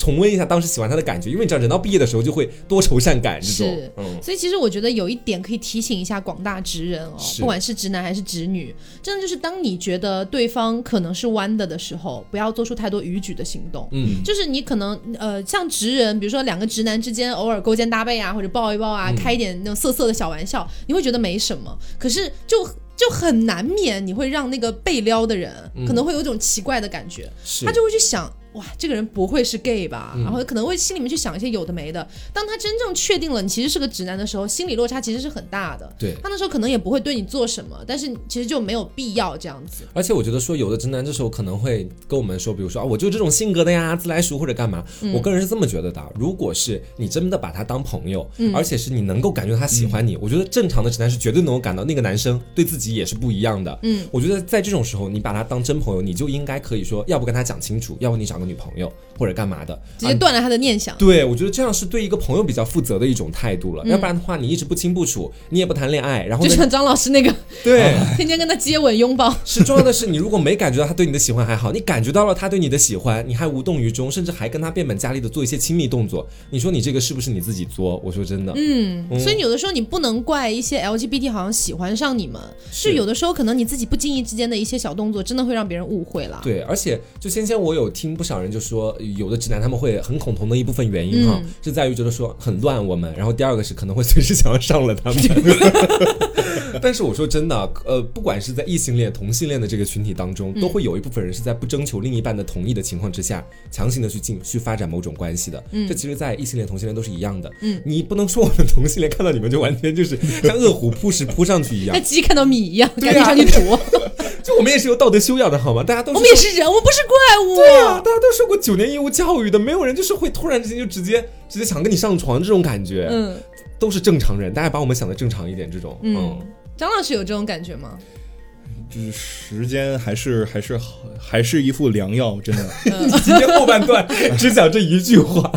重温一下当时喜欢他的感觉，因为你知道，人到毕业的时候就会多愁善感这种。是，嗯，所以其实我觉得有一点可以提醒一下广大直人哦，不管是直男还是直女，真的就是当你觉得对方可能是弯的的时候，不要做出太多逾矩的行动。嗯，就是你可能呃，像直人，比如说两个直男之间偶尔勾肩搭背啊，或者抱一抱嗯。啊，开一点那种色色的小玩笑，你会觉得没什么。可是就就很难免你会让那个被撩的人可能会有一种奇怪的感觉，他就会去想。哇，这个人不会是 gay 吧？嗯然后可能会心里面去想一些有的没的。当他真正确定了你其实是个直男的时候，心理落差其实是很大的。对。他那时候可能也不会对你做什么，但是其实就没有必要这样子。而且我觉得说，有的直男这时候可能会跟我们说，比如说啊，我就这种性格的呀，自来熟或者干嘛。我个人是这么觉得的，如果是你真的把他当朋友，而且是你能够感觉他喜欢你，我觉得正常的直男是绝对能够感到那个男生对自己也是不一样的。嗯，我觉得在这种时候，你把他当真朋友，你就应该可以说，要不跟他讲清楚，要不你找个女朋友或者干嘛的，啊直接断了他的念想。对，我觉得这样是对一个朋友比较负责的一种态度了。嗯要不然的话，你一直不清不楚，你也不谈恋爱，然后呢，就像张老师那个，[laughs] 对，天天跟他接吻拥抱，是重要的是，你如果没感觉到他对你的喜欢还好，你感觉到了他对你的喜欢，你还无动于衷，甚至还跟他变本加厉的做一些亲密动作，你说你这个是不是你自己作？我说真的，嗯，所以有的时候你不能怪一些 LGBT 好像喜欢上你们，是就有的时候可能你自己不经意之间的一些小动作，真的会让别人误会了。对，而且就先前我有听不少人就说，有的直男他们会很恐同的一部分原因哈，嗯是在于觉得说很乱我们，然后第二个是可能会随时想要上了他们。[laughs] [laughs] 但是我说真的，呃，不管是在异性恋、同性恋的这个群体当中，都会有一部分人是在不征求另一半的同意的情况之下，强行的去进去发展某种关系的。这其实，在异性恋、同性恋都是一样的。嗯你不能说我们同性恋看到你们就完全就是像饿虎扑食扑上去一样 [laughs] 那，鸡看到米一样，赶紧上去啄。就我们也是有道德修养的好吗？大家都是我们也是人，我们不是怪物。对啊，大家都受过九年义务教育的，没有人就是会突然之间就直接直接想跟你上床这种感觉，嗯都是正常人，大家把我们想的正常一点，这种，嗯嗯，，张老师有这种感觉吗？就是时间还是还是好还是一副良药，真的 [laughs] 今天后半段只讲这一句话，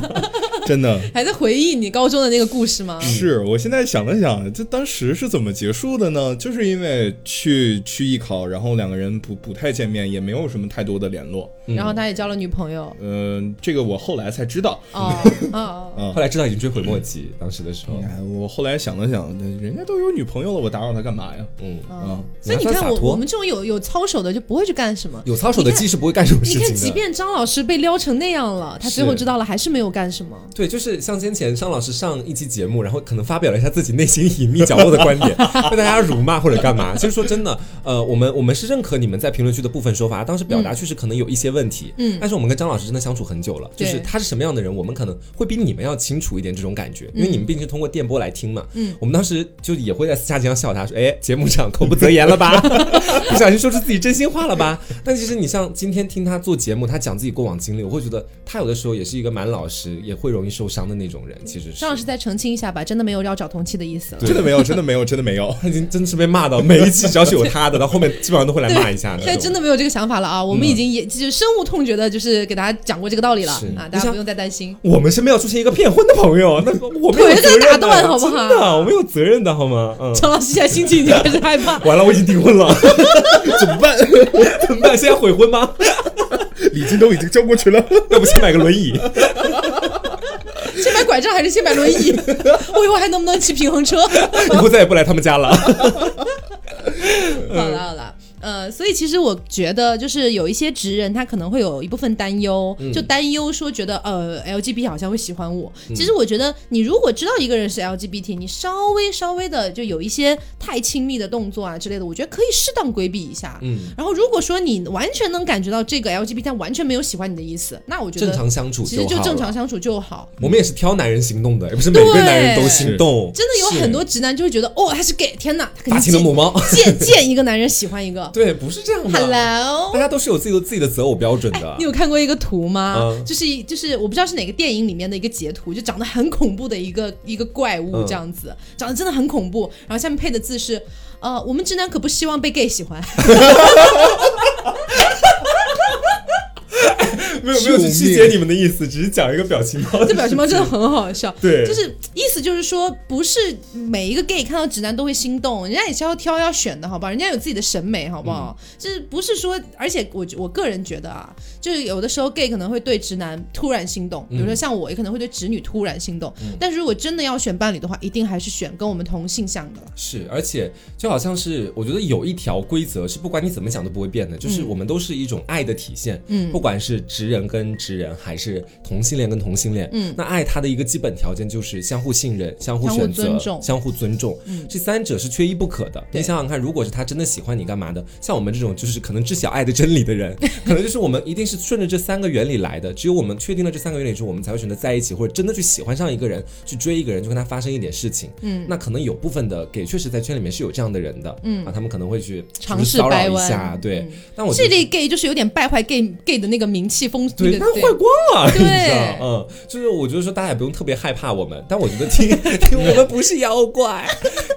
真的。[laughs] 还在回忆你高中的那个故事吗？是我现在想了想，这当时是怎么结束的呢？就是因为去去艺考，然后两个人不不太见面，也没有什么太多的联络。然后他也交了女朋友。嗯、这个我后来才知道。哦哦，哦 [laughs] 后来知道已经追悔莫及，当时的时候哎，我后来想了想，人家都有女朋友了，我打扰他干嘛呀？嗯，啊，所以你看我我们这种有有操守的就不会去干什么。有操守的鸡是不会干什么你看，事情的。即便张老师被撩成那样了，他最后知道了，还是没有干什么。对，就是像先前商老师上一期节目，然后可能发表了一下自己内心隐秘角落的观点，[laughs] 被大家辱骂或者干嘛。其实说真的，呃，我们我们是认可你们在评论区的部分说法，当时表达确实可能有一些问题，嗯但是我们跟张老师真的相处很久了，就是他是什么样的人，我们可能会比你们要清楚一点这种感觉，因为你们毕竟是通过电波来听嘛。嗯，我们当时就也会在私下经常笑他说，哎，节目上口不择言了吧，[laughs] 不小心说出自己真心话了吧？但其实你像今天听他做节目，他讲自己过往经历，我会觉得他有的时候也是一个蛮老实，也会容易受伤的那种人。其实是张老师再澄清一下吧，真的没有要找同期的意思了。真的没有，真的没有，真的没有。他 [laughs] 已经真的是被骂到，每一期只要是有他的，到后面基本上都会来骂一下的现在。真的没有这个想法了啊！我们已经也就是深恶痛绝的，就是给大家讲过这个道理了是啊，大家不用再担心。我们身边要出现一个骗婚的朋友，那 [laughs] 我们有腿都责任的，打断好不好真的，我们有责任的好吗？嗯，张老师现在心情已经开始害怕，[laughs] 完了，我已经订婚了，怎么办？怎么办？现在悔婚吗？礼金都已经交过去了。要不先买个轮椅？拐杖还是先买轮椅？我以后还能不能骑平衡车？以后再也不来他们家了。好 [laughs] 了好了。呃，所以其实我觉得，就是有一些直人，他可能会有一部分担忧，嗯就担忧说，觉得呃，LGBT 好像会喜欢我。其实我觉得，你如果知道一个人是 LGBT，你稍微稍微的就有一些太亲密的动作啊之类的，我觉得可以适当规避一下。嗯，然后如果说你完全能感觉到这个 LGBT 他完全没有喜欢你的意思，那我觉得正常相处其实就正常相处就好。我们也是挑男人行动的，也不是每个男人都行动。真的有很多直男就会觉得，哦，他是 gay，天哪，他肯发定见情的母猫，见见一个男人喜欢一个。对，不是这样的。Hello，大家都是有自己的自己的择偶标准的你。有看过一个图吗？嗯就是一就是我不知道是哪个电影里面的一个截图，就长得很恐怖的一个一个怪物嗯这样子，长得真的很恐怖。然后下面配的字是，呃，我们直男可不希望被 gay 喜欢。[laughs] [laughs] 没有没有去曲解你们的意思，只是讲一个表情包。[laughs] 这表情包真的很好笑。对就是意思就是说，不是每一个 gay 看到直男都会心动，人家也是要挑要选的，好不好？人家有自己的审美，好不好？就是不是说，而且我我个人觉得啊，就是有的时候 gay 可能会对直男突然心动，比如说像我，也可能会对直女突然心动。但是如果真的要选伴侣的话，一定还是选跟我们同性向的了。是，而且就好像是，我觉得有一条规则是不管你怎么讲都不会变的，就是我们都是一种爱的体现。嗯不管是直人跟直人，还是同性恋跟同性恋，嗯那爱它的一个基本条件就是相互信任、相互选择、相互尊重，嗯这三者是缺一不可的。你想想看，如果是他真的喜欢你干嘛的，像我们这种就是可能知晓爱的真理的人，[laughs] 可能就是我们一定是顺着这三个原理来的。只有我们确定了这三个原理之后，我们才会选择在一起，或者真的去喜欢上一个人，去追一个人，就跟他发生一点事情。嗯，那可能有部分的给确实在圈里面是有这样的人的，嗯啊，他们可能会去尝试掰弯一下，对。嗯但我觉得这类 gay 就是有点败坏 gay gay 的那个名气风，对，但坏光了，对。你知道，嗯，就是我觉得说大家也不用特别害怕我们，但我觉得听 [laughs] 听我们不是妖怪，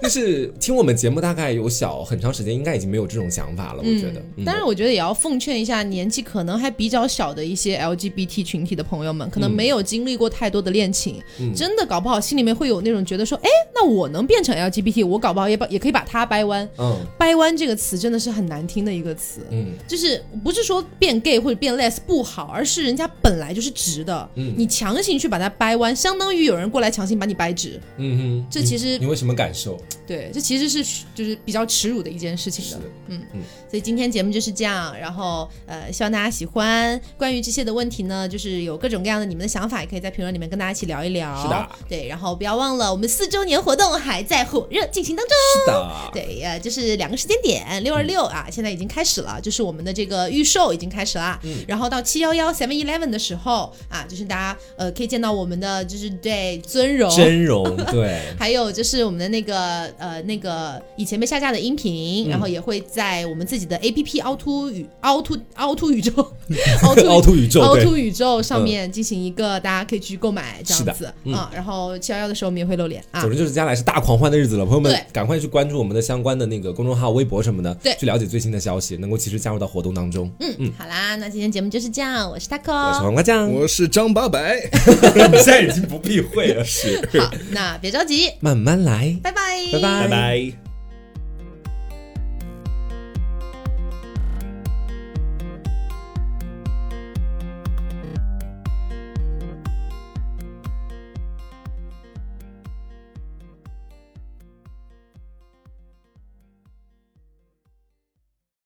就是听我们节目大概有小很长时间，应该已经没有这种想法了。我觉得，嗯。当然，我觉得也要奉劝一下年纪可能还比较小的一些 LGBT 群体的朋友们，可能嗯没有经历过太多的恋情，真的搞不好心里面会有那种觉得说，哎，那我能变成 LGBT，我搞不好也把也可以把它掰弯。嗯。掰弯这个词真的是很难听的一个词，嗯，就是不是说变 gay 或者变 less 不好，而是人家本来就是直的，嗯你强行去把它掰弯，相当于有人过来强行把你掰直，嗯哼，这其实你为什么感受？对，这其实是就是比较耻辱的一件事情的。嗯嗯所以今天节目就是这样，然后呃，希望大家喜欢。关于这些的问题呢，就是有各种各样的你们的想法，也可以在评论里面跟大家一起聊一聊。是的，对，然后不要忘了，我们四周年活动还在火热进行当中。是的，对，呃，就是两个时间点，六二六啊，现在已经开始了，就是我们的这个预售已经开始了。嗯然后到七幺幺 Seven Eleven 的时候啊，就是大家呃可以见到我们的就是对尊容。真容 [laughs] 对。还有就是我们的那个呃那个以前被下架的音嗯频，然后也会在我们自己的 A P P 凹凸宇凹凸凹凸宇宙凹凸凹凸宇宙对凹凸宇宙上面进行一个大家可以去购买这样子啊。然后七幺幺的时候我们也会露脸啊总。之就是接下来是大狂欢的日子了，朋友们对赶快去关注我们的相关的那个公众号、微博什么的，对去了解最新的消息，能够及时加入到活动当中。嗯嗯，好啦，那今天节目就是这样，我是 Taco，我是黄瓜酱，我是张八百。[laughs] 你现在已经不避讳了，是。好，那别着急，慢慢来，拜拜，拜拜。拜拜。